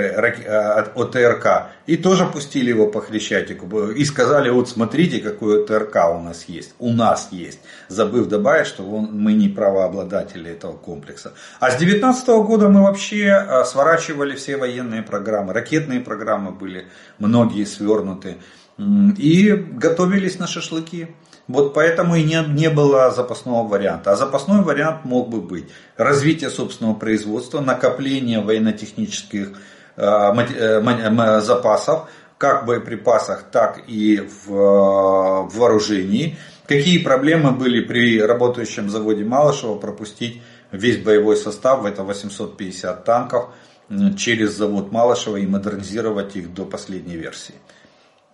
ОТРК и тоже пустили его по Хрещатику. И сказали, вот смотрите, какой ОТРК у нас есть. У нас есть. Забыв добавить, что мы не правообладатели этого комплекса. А с 2019 года мы вообще сворачивали все военные программы. Ракетные программы были многие свернуты и готовились на шашлыки. Вот поэтому и не, не было запасного варианта. А запасной вариант мог бы быть развитие собственного производства, накопление военно-технических э, э, запасов, как в боеприпасах, так и в, э, в вооружении. Какие проблемы были при работающем заводе Малышева пропустить весь боевой состав, это 850 танков, через завод Малышева и модернизировать их до последней версии.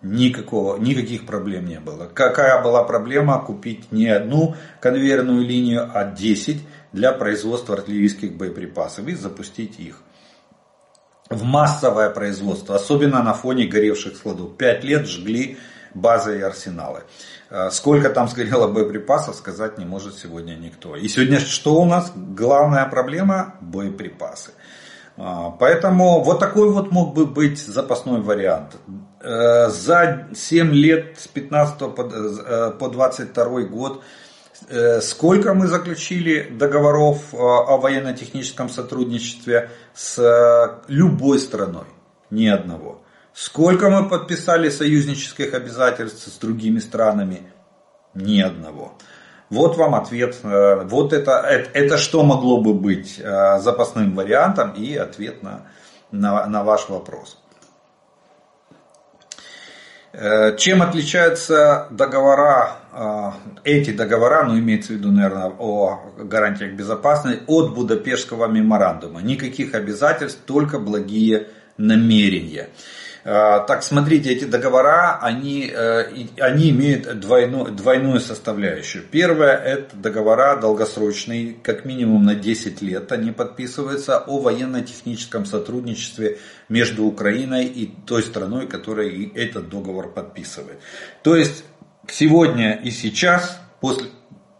Никакого, никаких проблем не было. Какая была проблема купить не одну конвейерную линию, а 10 для производства артиллерийских боеприпасов и запустить их в массовое производство, особенно на фоне горевших складов. Пять лет жгли базы и арсеналы. Э, сколько там сгорело боеприпасов, сказать не может сегодня никто. И сегодня что у нас? Главная проблема – боеприпасы. А, поэтому вот такой вот мог бы быть запасной вариант. Э, за 7 лет с 15 по 22 э, год э, сколько мы заключили договоров о военно-техническом сотрудничестве с любой страной? Ни одного. Сколько мы подписали союзнических обязательств с другими странами? Ни одного. Вот вам ответ. Вот это, это, это что могло бы быть запасным вариантом и ответ на, на, на ваш вопрос. Э, чем отличаются договора, э, эти договора, ну имеется в виду, наверное, о гарантиях безопасности, от Будапештского меморандума? Никаких обязательств, только благие намерения. Э, так, смотрите, эти договора, они, э, они имеют двойную, двойную составляющую. Первое, это договора долгосрочные, как минимум на 10 лет. Они подписываются о военно-техническом сотрудничестве между Украиной и той страной, которая этот договор подписывает. То есть, сегодня и сейчас, после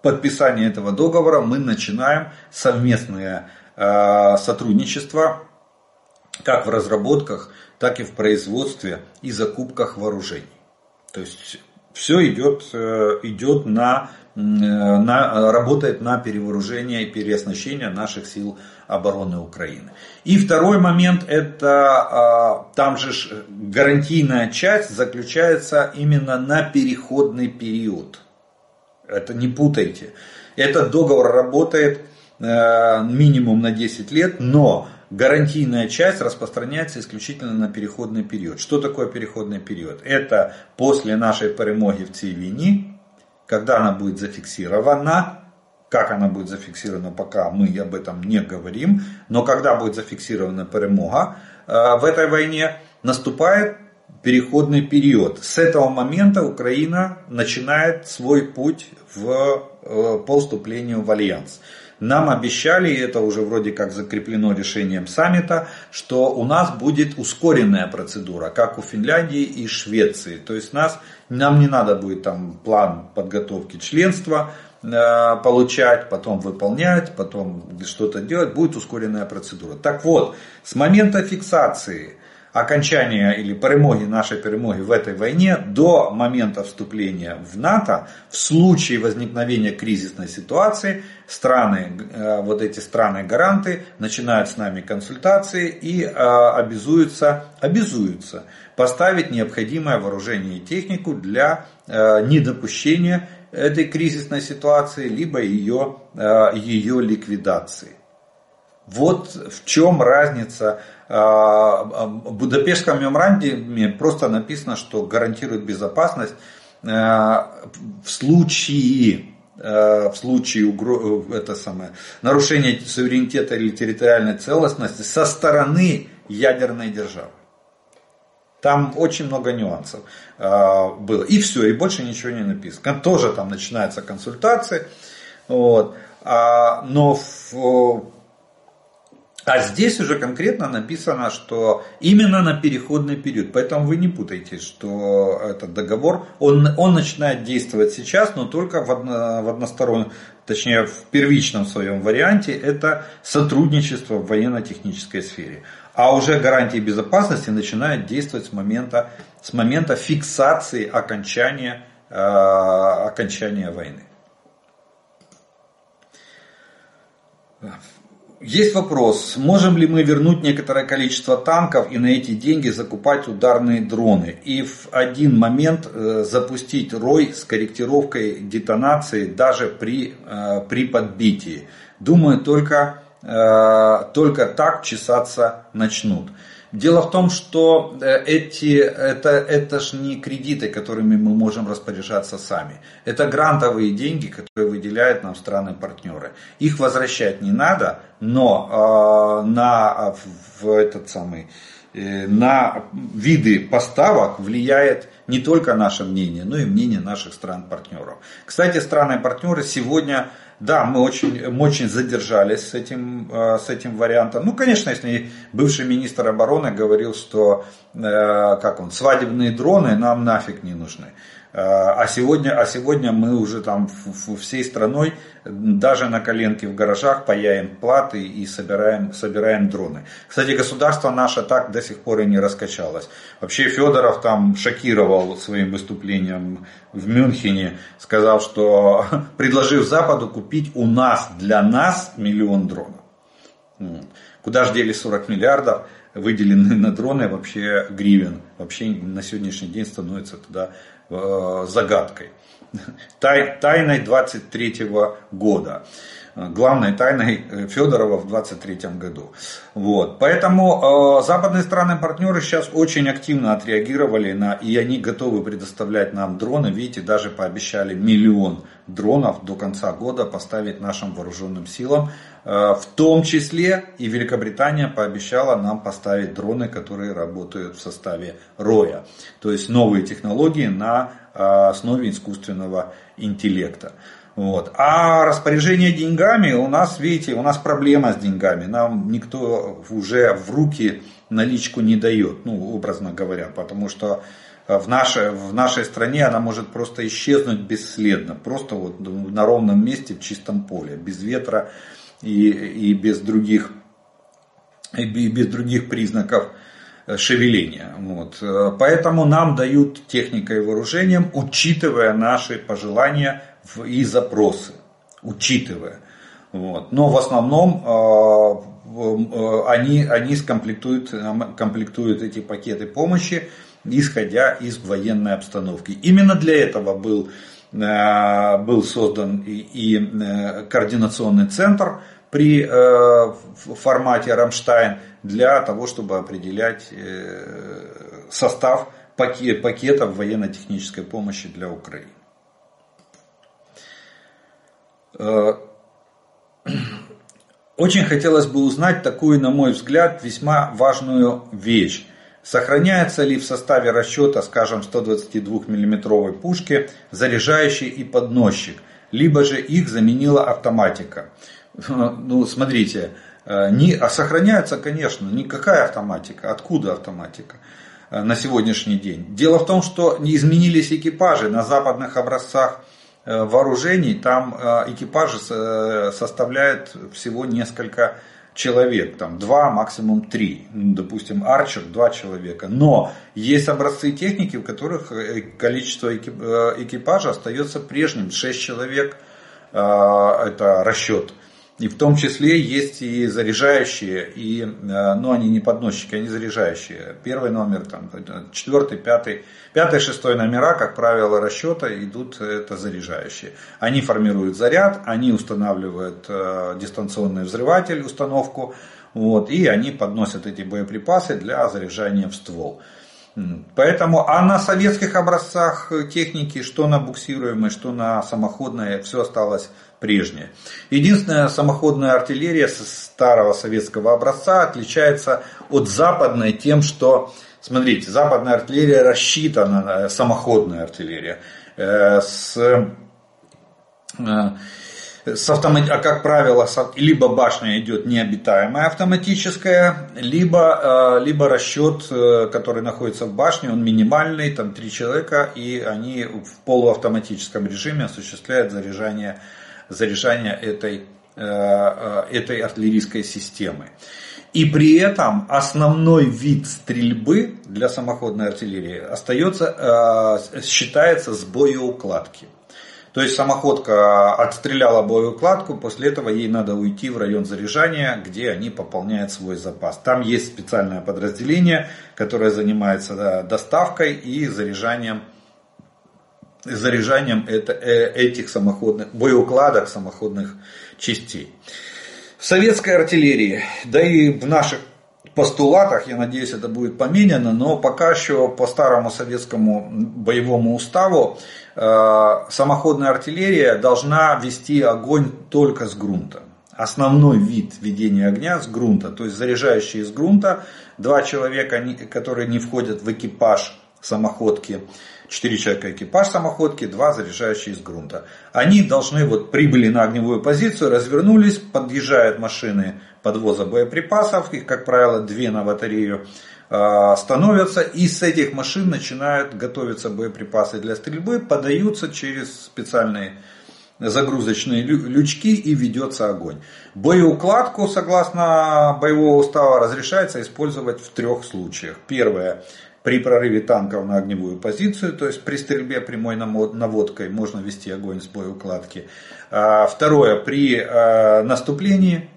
подписания этого договора, мы начинаем совместное э, сотрудничество, как в разработках, так и в производстве и закупках вооружений. То есть все идет, э, идет на, э, на, работает на перевооружение и переоснащение наших сил обороны Украины. И второй момент, это а, там же гарантийная часть заключается именно на переходный период. Это не путайте. Этот договор работает э, минимум на 10 лет, но гарантийная часть распространяется исключительно на переходный период. Что такое переходный период? Это после нашей перемоги в цій війні, когда она будет зафиксирована, как она будет зафиксирована, пока мы об этом не говорим, но когда будет зафиксирована перемога э, в этой войне, наступает переходный период. С этого момента Украина начинает свой путь в, э, по вступлению в альянс. Нам обещали, и это уже вроде как закреплено решением саммита, что у нас будет ускоренная процедура, как у Финляндии и Швеции. То есть нас, нам не надо будет там план подготовки членства э, получать, потом выполнять, потом что-то делать, будет ускоренная процедура. Так вот, с момента фиксации окончания или перемоги, нашей перемоги в этой войне до момента вступления в НАТО, в случае возникновения кризисной ситуации, страны, э, вот эти страны-гаранты начинают с нами консультации и э, обязуются, обязуются поставить необходимое вооружение и технику для э, недопущения этой кризисной ситуации, либо ее, ее ликвидации. Вот в чем разница. В Будапештском меморандуме просто написано, что гарантирует безопасность в случае в случае угро... это самое, нарушения суверенитета или территориальной целостности со стороны ядерной державы. Там очень много нюансов э, было. И все, и больше ничего не написано. Тоже там начинаются консультации. Вот. А, но в, а здесь уже конкретно написано, что именно на переходный период. Поэтому вы не путайте, что этот договор, он, он начинает действовать сейчас, но только в, одно, в одностороннем, точнее в первичном своем варианте, это сотрудничество в военно-технической сфере. А уже гарантии безопасности начинают действовать с момента, с момента фиксации окончания, э, окончания войны. Есть вопрос, можем ли мы вернуть некоторое количество танков и на эти деньги закупать ударные дроны и в один момент э, запустить рой с корректировкой детонации даже при, э, при подбитии. Думаю, только, э, только так чесаться начнут. Дело в том, что э, эти, это, это ж не кредиты, которыми мы можем распоряжаться сами. Это грантовые деньги, которые выделяют нам страны-партнеры. Их возвращать не надо, но э, на, в этот самый, э, на виды поставок влияет не только наше мнение, но и мнение наших стран-партнеров. Кстати, страны-партнеры сегодня да, мы очень, мы очень задержались с этим, э, с этим вариантом. Ну, конечно, если бывший министр обороны говорил, что э, как он, свадебные дроны нам нафиг не нужны. Э, а сегодня, а сегодня мы уже там всей страной даже на коленке в гаражах паяем платы и собираем, собираем дроны. Кстати, государство наше так до сих пор и не раскачалось. Вообще Федоров там шокировал своим выступлением в Мюнхене, сказал, что предложив Западу купить у нас, для нас миллион дронов. Куда же дели 40 миллиардов? выделены на дроны вообще гривен. Вообще на сегодняшний день становится туда загадкой. Тай, тайной 23 года. Главной тайной э, Федорова в 23 году. Вот. Поэтому э, западные страны-партнеры сейчас очень активно отреагировали на, и они готовы предоставлять нам дроны. Видите, даже пообещали миллион дронов до конца года поставить нашим вооруженным силам. Э, в том числе и Великобритания пообещала нам поставить дроны, которые работают в составе роя. То есть новые технологии на э, основе искусственного интеллекта. Вот. А распоряжение деньгами у нас, видите, у нас проблема с деньгами. Нам никто уже в руки наличку не дает, ну, образно говоря, потому что в нашей, в нашей стране она может просто исчезнуть бесследно, просто вот на ровном месте в чистом поле, без ветра и, и без других и без других признаков шевеления. Вот. Поэтому нам дают техникой и вооружением, учитывая наши пожелания и запросы. Учитывая. Вот. Но в основном э, э, они, они скомплектуют, комплектуют эти пакеты помощи исходя из военной обстановки. Именно для этого был, э, был создан и, и э, координационный центр при формате Рамштайн для того, чтобы определять состав пакетов военно-технической помощи для Украины. Очень хотелось бы узнать такую, на мой взгляд, весьма важную вещь. Сохраняется ли в составе расчета, скажем, 122 миллиметровой пушки заряжающий и подносчик, либо же их заменила автоматика? Ну, смотрите, э, не, а сохраняется, конечно, никакая автоматика. Откуда автоматика э, на сегодняшний день? Дело в том, что не изменились экипажи на западных образцах э, вооружений. Там экипажи составляют всего несколько человек, там два, максимум три, ну, допустим, Арчер два человека. Но есть образцы техники, в которых э, количество э, экипажа остается прежним, шесть человек, это расчет. И в том числе есть и заряжающие, и, э, ну они не подносчики, они заряжающие. Первый номер, там, четвертый, пятый, пятый, шестой номера, как правило, расчета идут, это заряжающие. Они формируют заряд, они устанавливают э, дистанционный взрыватель, установку, вот, и они подносят эти боеприпасы для заряжания в ствол. Поэтому, а на советских образцах техники, что на буксируемой, что на самоходной, все осталось прежнее. Единственная самоходная артиллерия старого советского образца отличается от западной тем, что, смотрите, западная артиллерия рассчитана, самоходная артиллерия, э, с э, с автомат... а как правило, либо башня идет необитаемая автоматическая, либо, э, либо расчет, э, который находится в башне, он минимальный, там три человека, и они в полуавтоматическом режиме осуществляют заряжание, заряжание этой, э, этой артиллерийской системы. И при этом основной вид стрельбы для самоходной артиллерии остается, считается с боеукладки. То есть самоходка отстреляла боеукладку, после этого ей надо уйти в район заряжания, где они пополняют свой запас. Там есть специальное подразделение, которое занимается доставкой и заряжанием, заряжанием это, э, этих самоходных, боеукладок самоходных частей. В советской артиллерии, да и в наших постулатах, я надеюсь, это будет поменяно, но пока еще по старому советскому боевому уставу э, самоходная артиллерия должна вести огонь только с грунта. Основной вид ведения огня с грунта, то есть заряжающие из грунта, два человека, которые не входят в экипаж самоходки, четыре человека экипаж самоходки, два заряжающие из грунта. Они должны вот прибыли на огневую позицию, развернулись, подъезжают машины подвоза боеприпасов, их, как правило, две на батарею, а, становятся, и с этих машин начинают готовиться боеприпасы для стрельбы, подаются через специальные загрузочные лючки и ведется огонь. Боеукладку, согласно боевого устава, разрешается использовать в трех случаях. Первое, при прорыве танков на огневую позицию, то есть при стрельбе прямой наводкой можно вести огонь с боеукладки. А, второе, при а, наступлении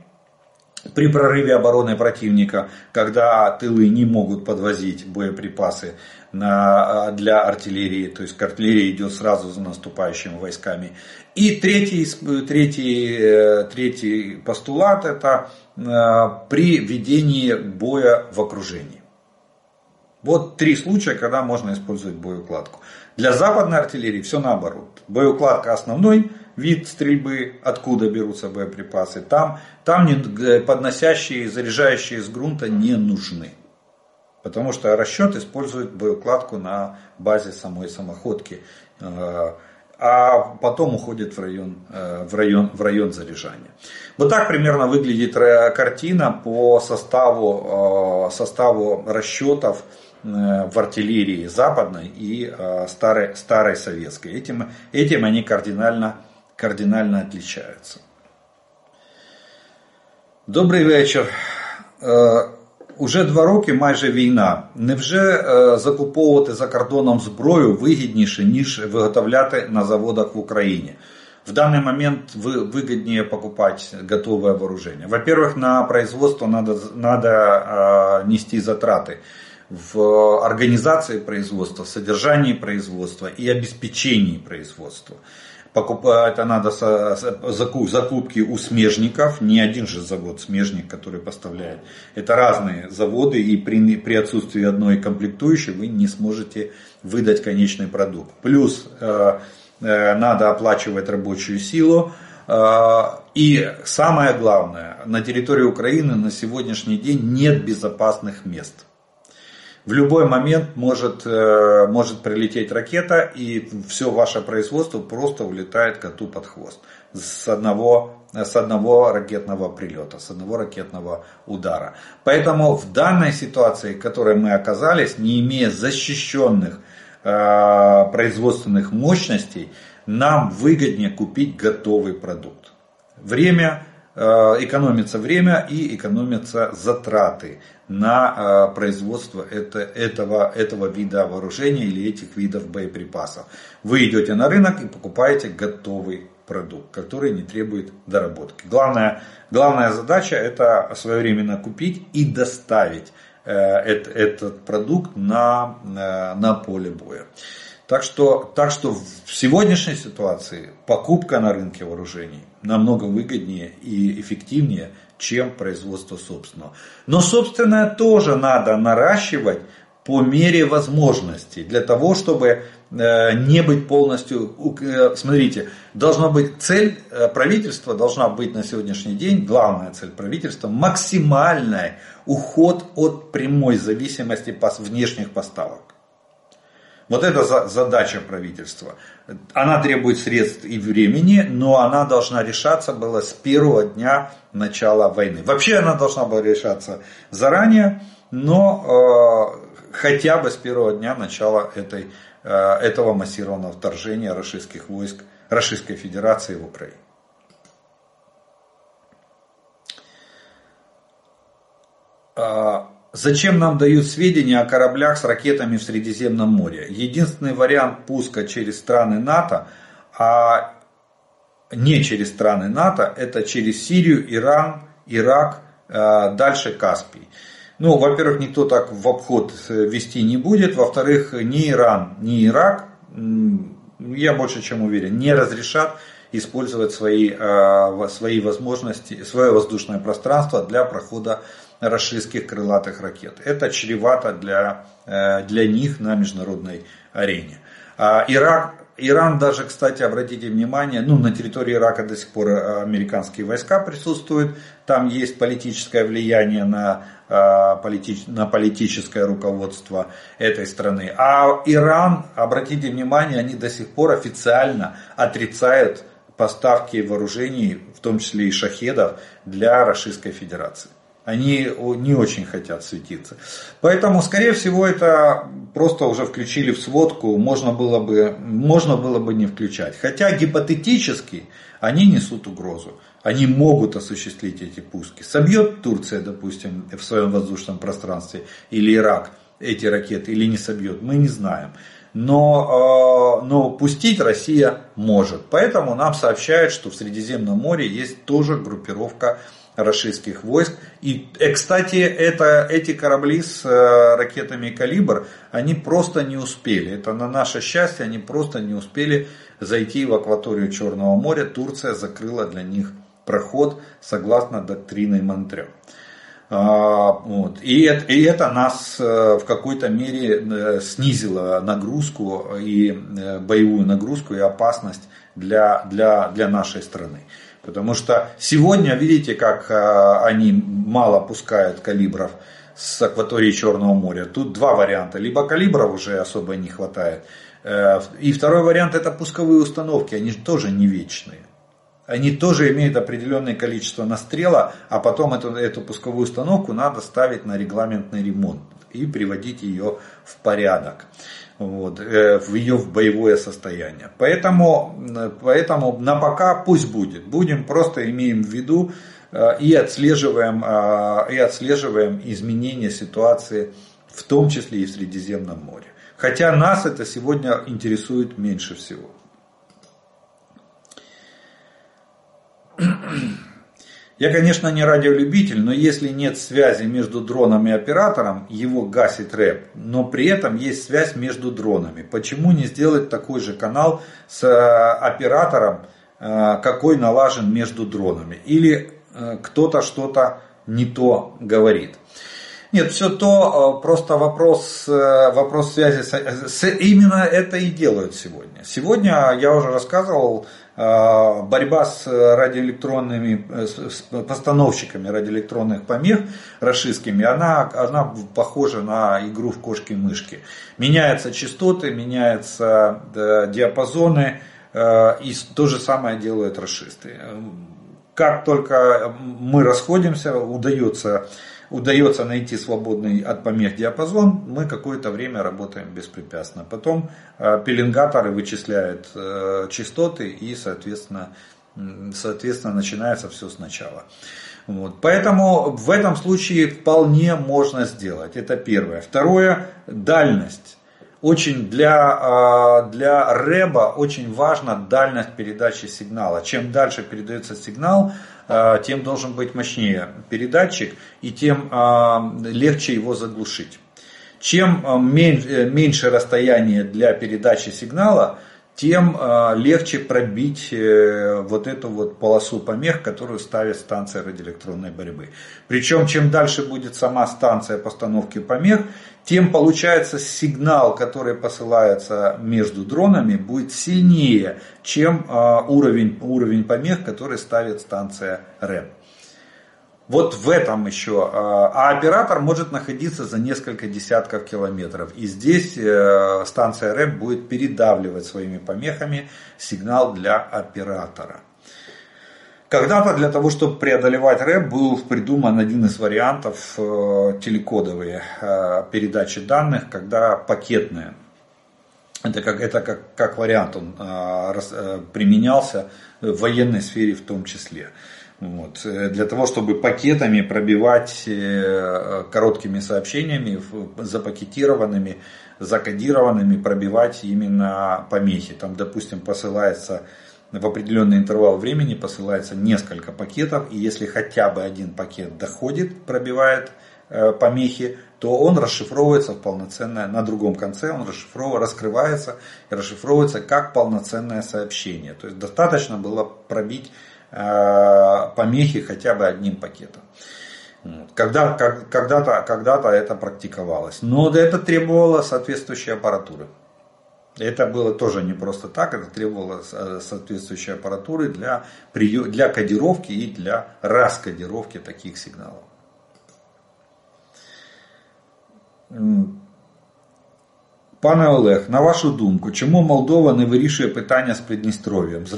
при прорыве обороны противника, когда тылы не могут подвозить боеприпасы на, а, для артиллерии, то есть артиллерия идет сразу за наступающими войсками. И третий, третий, э, третий постулат это э, при ведении боя в окружении. Вот три случая, когда можно использовать боеукладку. Для западной артиллерии все наоборот. Боеукладка основной, вид стрельбы, откуда берутся боеприпасы. Там, там не, подносящие, заряжающие из грунта не нужны. Потому что расчет использует боеукладку на базе самой самоходки. Э, а потом уходит в район, э, в район, в район заряжания. Вот так примерно выглядит картина по составу, э, составу расчетов в артиллерии западной и старой, старой советской. Этим, этим они кардинально кардинально отличаються. Добрий вечір. Уже два роки майже війна. Невже закуповувати за кордоном зброю вигідніше, ніж виготовляти на заводах в Україні? В данный момент выгоднее покупать готовое вооружение. Во-первых, на производство надо, надо э, нести затраты в организации производства, в содержании производства и обеспечении производства это надо закупки у смежников, не один же завод смежник, который поставляет. Это разные заводы, и при, при отсутствии одной комплектующей вы не сможете выдать конечный продукт. Плюс э, э, надо оплачивать рабочую силу. Э, и самое главное, на территории Украины на сегодняшний день нет безопасных мест в любой момент может, э, может прилететь ракета, и все ваше производство просто улетает коту под хвост с одного, с одного ракетного прилета, с одного ракетного удара. Поэтому в данной ситуации, в которой мы оказались, не имея защищенных э, производственных мощностей, нам выгоднее купить готовый продукт. Время экономится время и экономятся затраты на производство это, этого, этого вида вооружения или этих видов боеприпасов. Вы идете на рынок и покупаете готовый продукт, который не требует доработки. Главная, главная задача это своевременно купить и доставить э, этот продукт на, э, на поле боя. Так что, так что в сегодняшней ситуации покупка на рынке вооружений намного выгоднее и эффективнее, чем производство собственного. Но собственное тоже надо наращивать по мере возможностей, для того, чтобы э, не быть полностью... Э, смотрите, должна быть цель э, правительства, должна быть на сегодняшний день, главная цель правительства, максимальный уход от прямой зависимости внешних поставок. Вот это задача правительства. Она требует средств и времени, но она должна решаться была с первого дня начала войны. Вообще она должна была решаться заранее, но хотя бы с первого дня начала этой, э, этого массированного вторжения российских войск Российской Федерации в Украину. А, зачем нам дают сведения о кораблях с ракетами в Средиземном море? Единственный вариант пуска через страны НАТО, а не через страны НАТО, это через Сирию, Иран, Ирак, э, дальше Каспий. Ну, во-первых, никто так в обход э, вести не будет. Во-вторых, ни Иран, ни Ирак, я больше чем уверен, не разрешат использовать свои, а, свои возможности, свое воздушное пространство для прохода российских крылатых ракет. Это чревато для, э, для них на международной арене. А Ирак Иран даже, кстати, обратите внимание, ну, на территории Ирака до сих пор э, американские войска присутствуют, там есть политическое влияние на, э, политич, на политическое руководство этой страны. А Иран, обратите внимание, они до сих пор официально отрицают поставки вооружений, в том числе и шахедов, для Российской Федерации. Они не очень хотят светиться. Поэтому, скорее всего, это просто уже включили в сводку, можно было бы, можно было бы не включать. Хотя гипотетически они несут угрозу. Они могут осуществить эти пуски. Собьет Турция, допустим, в своем воздушном пространстве или Ирак эти ракеты или не собьет, мы не знаем. Но, э, но пустить Россия может. Поэтому нам сообщают, что в Средиземном море есть тоже группировка российских войск. И, э, кстати, это, эти корабли с э, ракетами «Калибр», они просто не успели. Это на наше счастье, они просто не успели зайти в акваторию Черного моря. Турция закрыла для них проход согласно доктрине Монтрё. А, вот. И, и это нас э, в какой-то мере снизило нагрузку и боевую нагрузку и опасность для, для, для нашей страны. Потому что сегодня, видите, как а, они мало пускают калибров с акватории Черного моря. Тут два варианта. Либо калибров уже особо не хватает. Э, и второй вариант это пусковые установки. Они тоже не вечные. Они тоже имеют определенное количество настрела, а потом эту, эту пусковую установку надо ставить на регламентный ремонт и приводить ее в порядок вот, э, в ее в боевое состояние. Поэтому, поэтому на пока пусть будет. Будем просто имеем в виду э, и отслеживаем, э, и отслеживаем изменения ситуации, в том числе и в Средиземном море. Хотя нас это сегодня интересует меньше всего. Я, конечно, не радиолюбитель, но если нет связи между дроном и оператором, его гасит рэп. Но при этом есть связь между дронами. Почему не сделать такой же канал с э, оператором, э, какой налажен между дронами? Или э, кто-то что-то не то говорит. Нет, все то, просто вопрос, вопрос связи с, с... Именно это и делают сегодня. Сегодня, я уже рассказывал, а, борьба с радиоэлектронными, э, с постановщиками радиоэлектронных помех российскими, она, она похожа на игру в кошки-мышки. Меняются частоты, меняются диапазоны, э, и то же самое делают расисты. Как только мы расходимся, удается удается найти свободный от помех диапазон, мы какое-то время работаем беспрепятственно. Потом э, пеленгаторы вычисляют э, частоты и, соответственно, Соответственно, начинается все сначала. Вот. Поэтому в этом случае вполне можно сделать. Это первое. Второе, дальность. Очень для, а, для рэба очень важна дальность передачи сигнала. Чем дальше передается сигнал, тем должен быть мощнее передатчик и тем а, легче его заглушить. Чем э, меньше расстояние для передачи сигнала, тем э, легче пробить э, вот эту вот полосу помех, которую ставит станция радиоэлектронной борьбы. Причем, чем дальше будет сама станция постановки помех, тем получается сигнал, который посылается между дронами, будет сильнее, чем э, уровень, уровень помех, который ставит станция РЭП. Вот в этом еще. А, а оператор может находиться за несколько десятков километров. И здесь э, станция РЭП будет передавливать своими помехами сигнал для оператора. Когда-то для того, чтобы преодолевать рэп, был придуман один из вариантов э, телекодовые э, передачи данных, когда пакетные. Это как, это как, как вариант он применялся в военной сфере в том числе. Вот. Э, для того, чтобы пакетами пробивать э, короткими сообщениями, запакетированными, закодированными, пробивать именно помехи. Там, допустим, посылается в определенный интервал времени посылается несколько пакетов, и если хотя бы один пакет доходит, пробивает э, помехи, то он расшифровывается в полноценное, на другом конце он расшифровывается, раскрывается и расшифровывается как полноценное сообщение. То есть достаточно было пробить помехи хотя бы одним пакетом. Когда, когда-то, когда-то это практиковалось. Но это требовало соответствующей аппаратуры. Это было тоже не просто так, это требовало э, соответствующей аппаратуры для, для кодировки и для раскодировки таких сигналов. Пане Олег, на вашу думку, чому Молдова не вирішує питання з Придністров'ям? З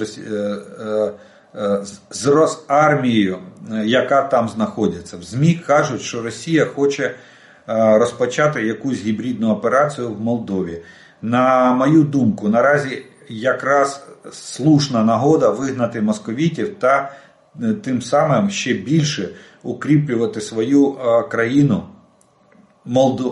З Росармією, яка там знаходиться. В ЗМІ кажуть, що Росія хоче розпочати якусь гібридну операцію в Молдові. На мою думку, наразі якраз слушна нагода вигнати московітів та тим самим ще більше укріплювати свою країну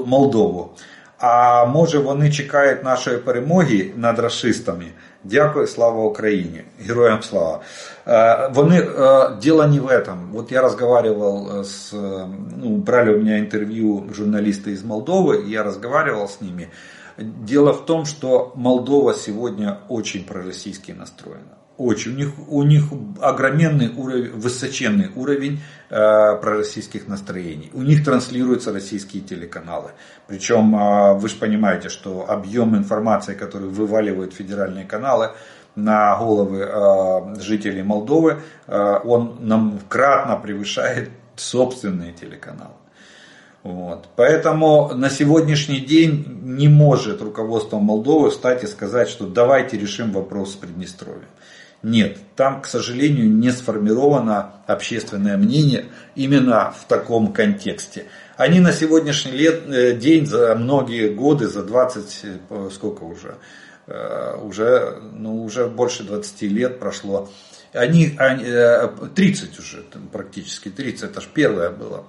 Молдову. А може вони чекають нашої перемоги над расистами? Дякую, слава Україні, героям слава. Вони, дело не в этом. Вот я разговаривал с, ну, брали у меня интервью журналисты из Молдовы, я разговаривал с ними. Дело в том, что Молдова сегодня очень пророссийски настроена. Очень. У них, у них огроменный уровень, высоченный уровень э, пророссийских настроений. У них транслируются российские телеканалы. Причем э, вы же понимаете, что объем информации, который вываливают федеральные каналы на головы э, жителей Молдовы, э, он нам кратно превышает собственные телеканалы. Вот. Поэтому на сегодняшний день не может руководство Молдовы встать и сказать, что давайте решим вопрос с Приднестровьем. Нет, там, к сожалению, не сформировано общественное мнение именно в таком контексте. Они на сегодняшний лет, э, день, за многие годы, за 20, э, сколько уже, уже, ну, уже больше 20 лет прошло, они, они 30 уже практически, 30, это же первое было,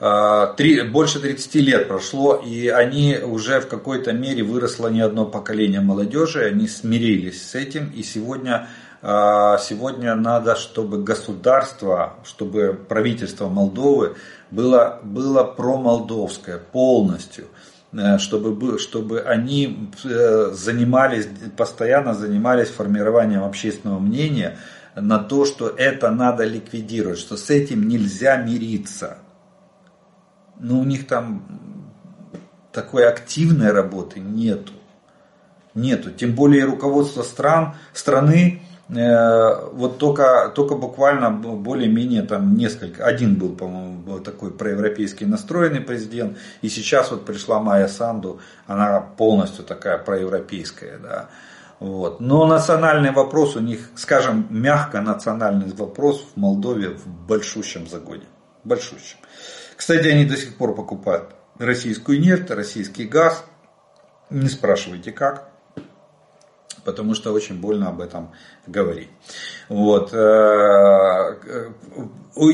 а, три, больше 30 лет прошло, и они уже в какой-то мере выросло не одно поколение молодежи, они смирились с этим, и сегодня, а, сегодня надо, чтобы государство, чтобы правительство Молдовы было, было промолдовское полностью, э, чтобы, чтобы они э, занимались, постоянно занимались формированием общественного мнения на то, что это надо ликвидировать, что с этим нельзя мириться но у них там такой активной работы нету. Нету. Тем более руководство стран, страны, э, вот только, только буквально более-менее там несколько, один был, по-моему, такой проевропейский настроенный президент, и сейчас вот пришла Майя Санду, она полностью такая проевропейская, да. Вот. Но национальный вопрос у них, скажем, мягко национальный вопрос в Молдове в большущем загоне. Большущем. Кстати, они до сих пор покупают российскую нефть, российский газ. Не спрашивайте как. Потому что очень больно об этом говорить. Вот. Э,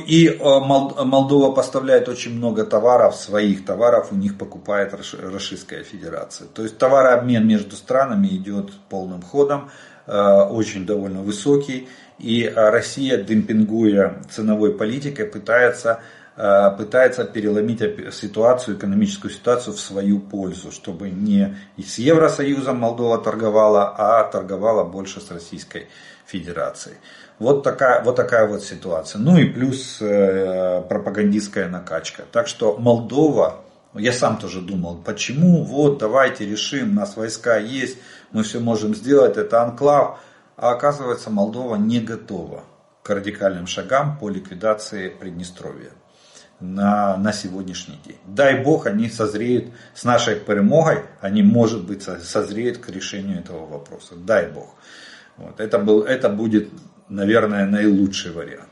и э, Молдова поставляет очень много товаров, своих товаров у них покупает Российская Федерация. То есть товарообмен между странами идет полным ходом, э, очень довольно высокий. И Россия, демпингуя ценовой политикой, пытается Э, пытается переломить ситуацию, экономическую ситуацию в свою пользу, чтобы не с Евросоюзом Молдова торговала, а торговала больше с Российской Федерацией. Вот такая, вот такая вот ситуация. Ну и плюс э, пропагандистская накачка. Так что Молдова, я сам тоже думал, почему, вот давайте решим, у нас войска есть, мы все можем сделать, это анклав. А оказывается Молдова не готова к радикальным шагам по ликвидации Приднестровья на, на сегодняшний день. Дай Бог, они созреют с нашей перемогой, они, может быть, созреют к решению этого вопроса. Дай Бог. Вот. Это, был, это будет, наверное, наилучший вариант.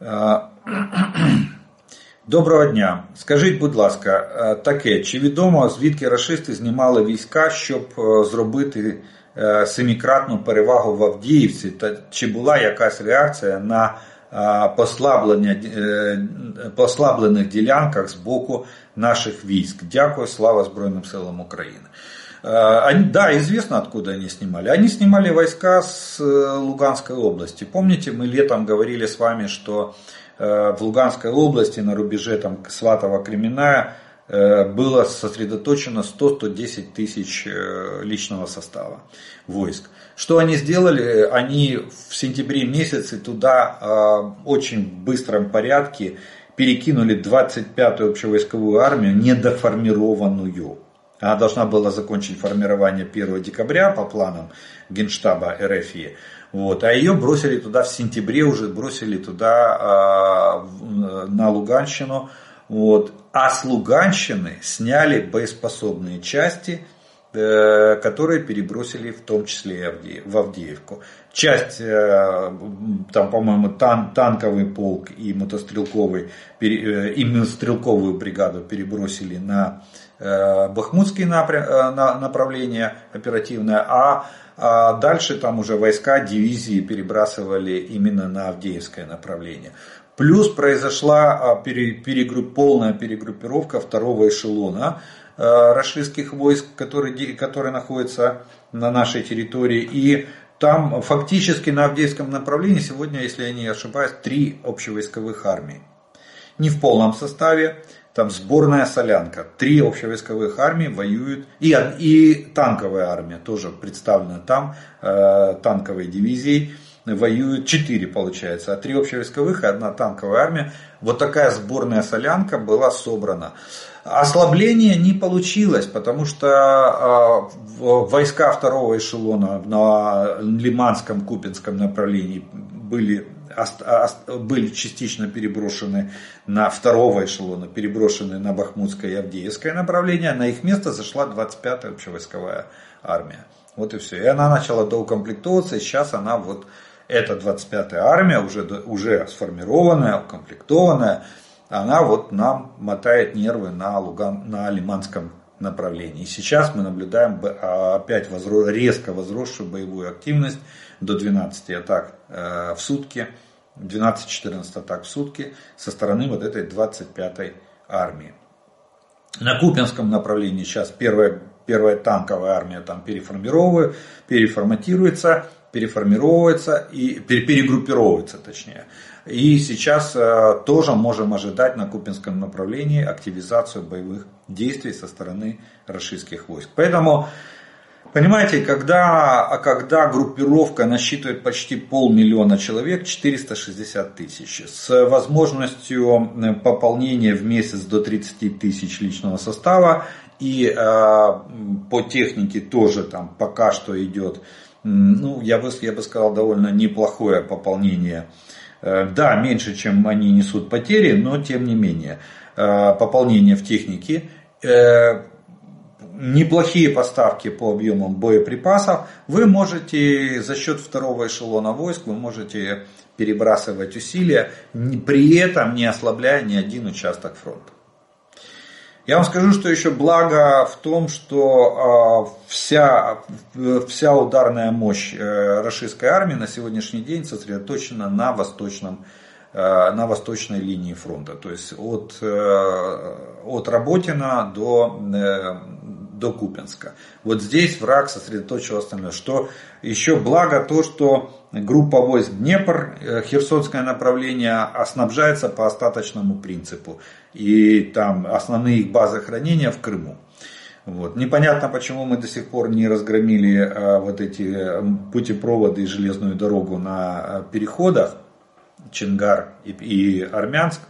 А, Доброго дня. Скажіть, будь ласка, таке, чи відомо, звідки расисти знімали війська, щоб зробити Е, семикратну перевагу в Авдіївці, та чи була якась реакція на послаблення, е, послаблених ділянках з боку наших військ? Дякую, слава Збройним силам України. Они, да, известно, откуда они снимали. Они снимали войска с э, Луганской области. Помните, мы летом говорили с вами, что э, в Луганской области на рубеже там, Сватова-Кременная Э, было сосредоточено 100-110 тысяч э, личного состава войск. Что они сделали? Они в сентябре месяце туда э, очень быстром порядке перекинули 25-ю общевойсковую армию, недоформированную. Она должна была закончить формирование 1 декабря по планам Генштаба РФИ. Вот, а ее бросили туда в сентябре, уже бросили туда на Луганщину вот. А с Луганщины сняли боеспособные части, э, которые перебросили в том числе в Авдеевку. Часть, э, там, по-моему, тан, танковый полк и мотострелковый, э, и мотострелковую бригаду перебросили на Бахмутские направления оперативное, а а дальше там уже войска, дивизии перебрасывали именно на Авдеевское направление. Плюс произошла а, перегрупп, полная перегруппировка второго эшелона а, рашистских войск, которые, которые находятся на нашей территории. И там фактически на Авдеевском направлении сегодня, если я не ошибаюсь, три общевойсковых армии. Не в полном составе, там сборная солянка. Три общевойсковых армии воюют. И, и танковая армия тоже представлена там, э, танковой дивизией воюют 4, получается, а 3 общевойсковых и одна танковая армия. Вот такая сборная солянка была собрана. Ослабление не получилось, потому что а, войска второго эшелона на Лиманском, Купинском направлении были, были частично переброшены на второго эшелона, переброшены на Бахмутское и Авдеевское направление. На их место зашла 25-я общевойсковая армия. Вот и все. И она начала доукомплектовываться, и сейчас она вот эта 25-я армия, уже, уже сформированная, укомплектованная, она вот нам мотает нервы на, Луган, на Лиманском направлении. И сейчас мы наблюдаем а, опять возро, резко возросшую боевую активность до 12 атак э, в сутки, 12-14 атак в сутки со стороны вот этой 25-й армии. На Купинском направлении сейчас первая, первая танковая армия там переформатируется, переформировывается и перегруппировывается точнее. И сейчас э, тоже можем ожидать на Купинском направлении активизацию боевых действий со стороны российских войск. Поэтому, понимаете, когда, а когда группировка насчитывает почти полмиллиона человек, 460 тысяч, с возможностью э, пополнения в месяц до 30 тысяч личного состава, и э, по технике тоже там пока что идет ну, я бы, я бы сказал, довольно неплохое пополнение. Э, да, меньше, чем они несут потери, но тем не менее. Э, пополнение в технике, э, неплохие поставки по объемам боеприпасов, вы можете за счет второго эшелона войск, вы можете перебрасывать усилия, при этом не ослабляя ни один участок фронта. Я вам скажу, что еще благо в том, что э, вся, вся ударная мощь э, российской армии на сегодняшний день сосредоточена на восточном Э, на восточной линии фронта. То есть от, э, от Работина до, до Купинска. Вот здесь враг сосредоточил остальное. Что еще благо то, что группа войск Днепр, Херсонское направление, снабжается по остаточному принципу. И там основные их базы хранения в Крыму. Вот. Непонятно, почему мы до сих пор не разгромили а, вот эти путепроводы и железную дорогу на переходах. Чингар и, и Армянск.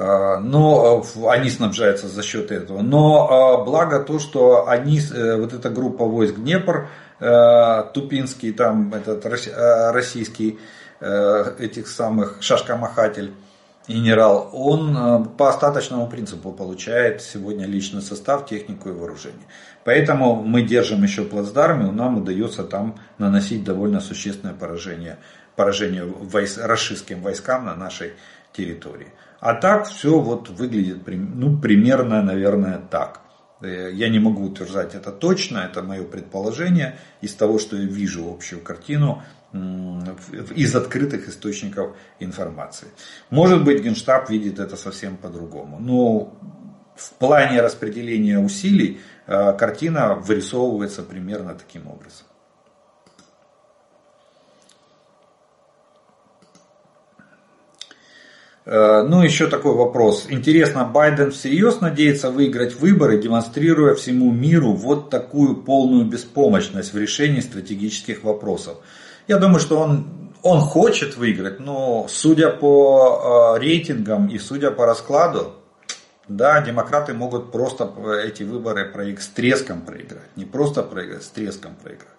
А, но э, они снабжаются за счет этого. Но а, благо то, что они, э, вот эта группа войск Днепр, э, Тупинский, там этот российский этих самых шашкомахатель, генерал, он по остаточному принципу получает сегодня личный состав, технику и вооружение. Поэтому мы держим еще плацдарм, и нам удается там наносить довольно существенное поражение поражению войс, расистским войскам на нашей территории. А так все вот выглядит ну, примерно, наверное, так. Э, я не могу утверждать это точно, это мое предположение из того, что я вижу общую картину из открытых источников информации. Может быть, Генштаб видит это совсем по-другому. Но в плане распределения усилий э, картина вырисовывается примерно таким образом. Ну, еще такой вопрос. Интересно, Байден всерьез надеется выиграть выборы, демонстрируя всему миру вот такую полную беспомощность в решении стратегических вопросов? Я думаю, что он, он хочет выиграть, но судя по э, рейтингам и судя по раскладу, да, демократы могут просто эти выборы проиграть, с треском проиграть. Не просто проиграть, с треском проиграть.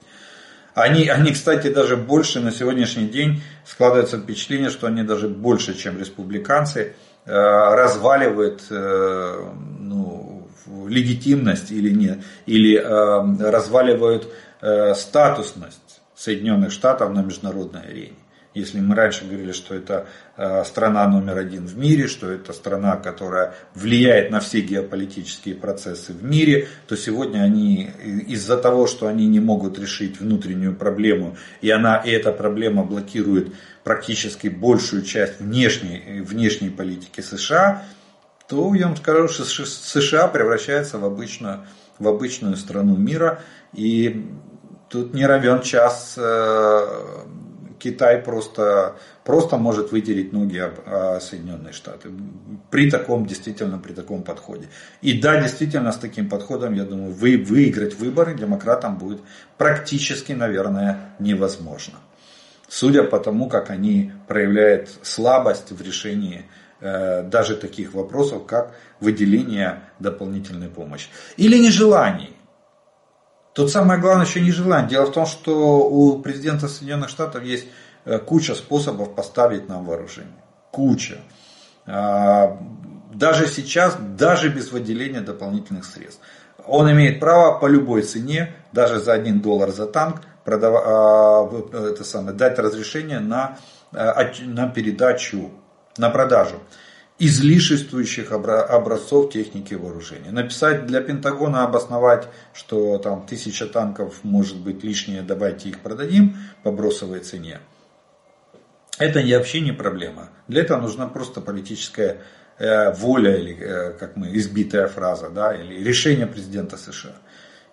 Они, они, кстати, даже больше на сегодняшний день складывается впечатление, что они даже больше, чем республиканцы, э, разваливают э, ну, легитимность или нет, или э, разваливают статусность Соединенных Штатов на международной арене. Если мы раньше говорили, что это э, страна номер один в мире, что это страна, которая влияет на все геополитические процессы в мире, то сегодня они из-за того, что они не могут решить внутреннюю проблему, и, она, и эта проблема блокирует практически большую часть внешней, внешней политики США, то я вам скажу, что США превращается в обычную, в обычную страну мира. И тут не равен час э, Китай просто, просто может вытереть ноги об Соединенные Штаты. При таком, действительно, при таком подходе. И да, действительно, с таким подходом, я думаю, вы, выиграть выборы демократам будет практически, наверное, невозможно. Судя по тому, как они проявляют слабость в решении э, даже таких вопросов, как выделение дополнительной помощи. Или нежелание. Тут самое главное еще не желание. Дело в том, что у президента Соединенных Штатов есть э, куча способов поставить нам вооружение. Куча. А, даже сейчас, даже без выделения дополнительных средств. Он имеет право по любой цене, даже за 1 доллар за танк, продав... А, это самое, дать разрешение на, э, на передачу, на продажу излишествующих образцов техники вооружения. Написать для Пентагона, обосновать, что там тысяча танков может быть лишнее, давайте их продадим по бросовой цене. Это вообще не проблема. Для этого нужна просто политическая э, воля или э, как мы избитая фраза, да, или решение президента США.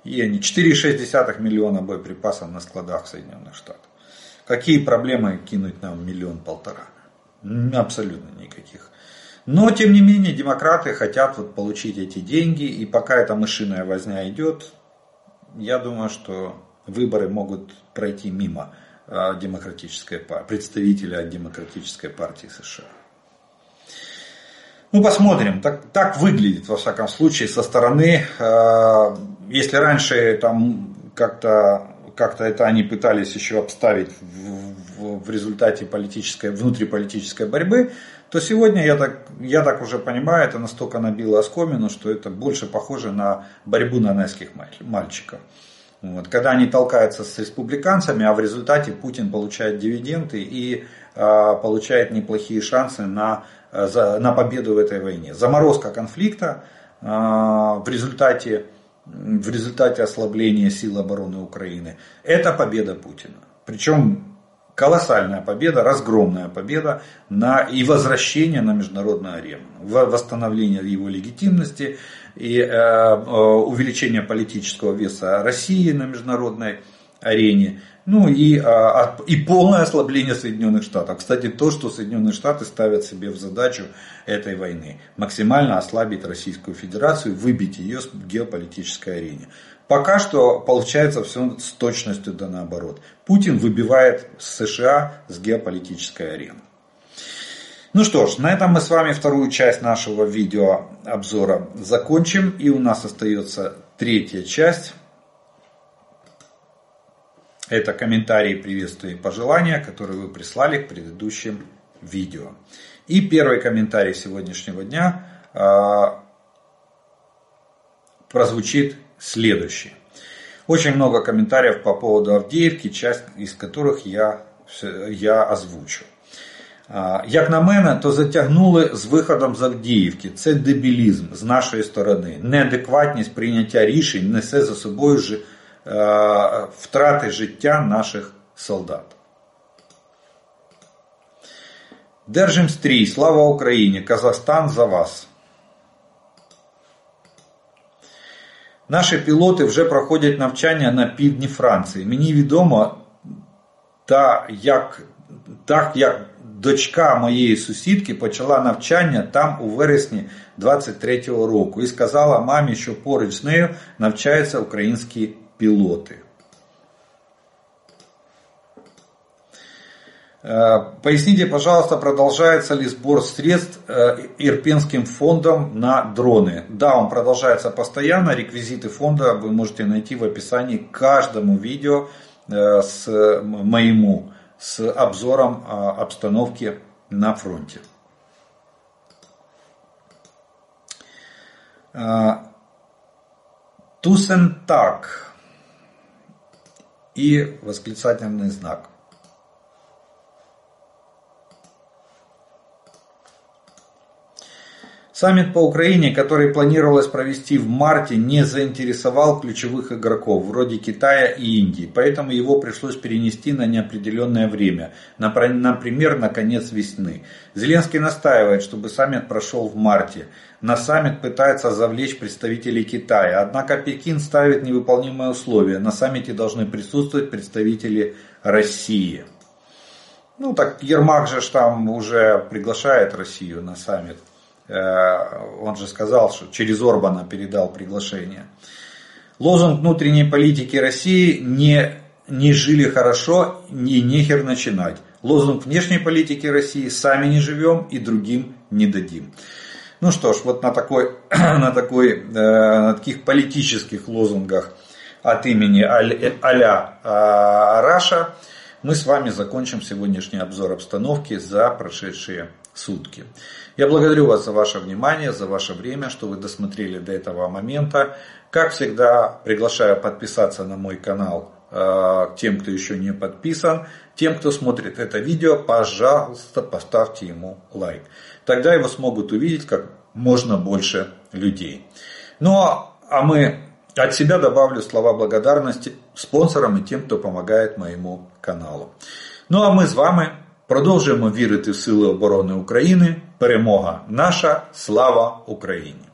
И они 4,6 миллиона боеприпасов на складах Соединенных Штатов. Какие проблемы кинуть нам миллион-полтора? Абсолютно никаких. Но, тем не менее, демократы хотят вот получить эти деньги, и пока эта мышиная возня идет, я думаю, что выборы могут пройти мимо а, демократической представителя демократической партии США. Ну, посмотрим. Так, так выглядит, во всяком случае, со стороны. А, если раньше там как-то как это они пытались еще обставить в, в, в результате политической, внутриполитической борьбы, то сегодня, я так, я так уже понимаю, это настолько набило оскомину, что это больше похоже на борьбу нанайских мальчиков. Вот, когда они толкаются с республиканцами, а в результате Путин получает дивиденды и э, получает неплохие шансы на на победу в этой войне. Заморозка конфликта в результате, в результате ослабления сил обороны Украины. Это победа Путина. Причем колоссальная победа, разгромная победа на, и возвращение на международную арену, восстановление его легитимности и э, э, увеличение политического веса России на международной арене. Ну и, а, и полное ослабление Соединенных Штатов. Кстати, то, что Соединенные Штаты ставят себе в задачу этой войны. Максимально ослабить Российскую Федерацию, выбить ее с геополитической арены. Пока что получается все с точностью да наоборот. Путин выбивает США с геополитической арены. Ну что ж, на этом мы с вами вторую часть нашего видеообзора закончим. И у нас остается третья часть. Это комментарии, приветствия и пожелания, которые вы прислали к предыдущим видео. И первый комментарий сегодняшнего дня э, прозвучит следующий. Очень много комментариев по поводу Авдеевки, часть из которых я, я озвучу. Як на мене, то затягнули з виходом з Авдіївки. Це дебілізм з нашої сторони. Неадекватність прийняття рішень несе за собою ж Е, втрати життя наших солдат. Держим стрій, слава Україні! Казахстан за вас. Наші пілоти вже проходять навчання на півдні Франції. Мені відомо, та як, так як дочка моєї сусідки почала навчання там у вересні 23-го року і сказала мамі, що поруч з нею навчаються українські пилоты. Э, поясните, пожалуйста, продолжается ли сбор средств э, Ирпенским фондом на дроны? Да, он продолжается постоянно. Реквизиты фонда вы можете найти в описании к каждому видео э, с моему, с обзором обстановки на фронте. Тусентак и восклицательный знак. Саммит по Украине, который планировалось провести в марте, не заинтересовал ключевых игроков, вроде Китая и Индии, поэтому его пришлось перенести на неопределенное время, например, на конец весны. Зеленский настаивает, чтобы саммит прошел в марте. На саммит пытается завлечь представителей Китая, однако Пекин ставит невыполнимые условия. На саммите должны присутствовать представители России. Ну так Ермак же там уже приглашает Россию на саммит. Э, он же сказал, что через Орбана передал приглашение. Лозунг внутренней политики России не, не жили хорошо и нехер начинать. Лозунг внешней политики России сами не живем и другим не дадим. Ну что ж, вот на, такой, на, такой, э, на таких политических лозунгах от имени а-ля Раша мы с вами закончим сегодняшний обзор обстановки за прошедшие сутки. Я благодарю вас за ваше внимание, за ваше время, что вы досмотрели до этого момента. Как всегда, приглашаю подписаться на мой канал э, тем, кто еще не подписан. Тем, кто смотрит это видео, пожалуйста, поставьте ему лайк. Тогда его смогут увидеть как можно больше людей. Ну а мы от себя добавлю слова благодарности спонсорам и тем, кто помогает моему каналу. Ну а ми з вами продовжуємо вірити в Сили оборони України. Перемога наша, слава Україні!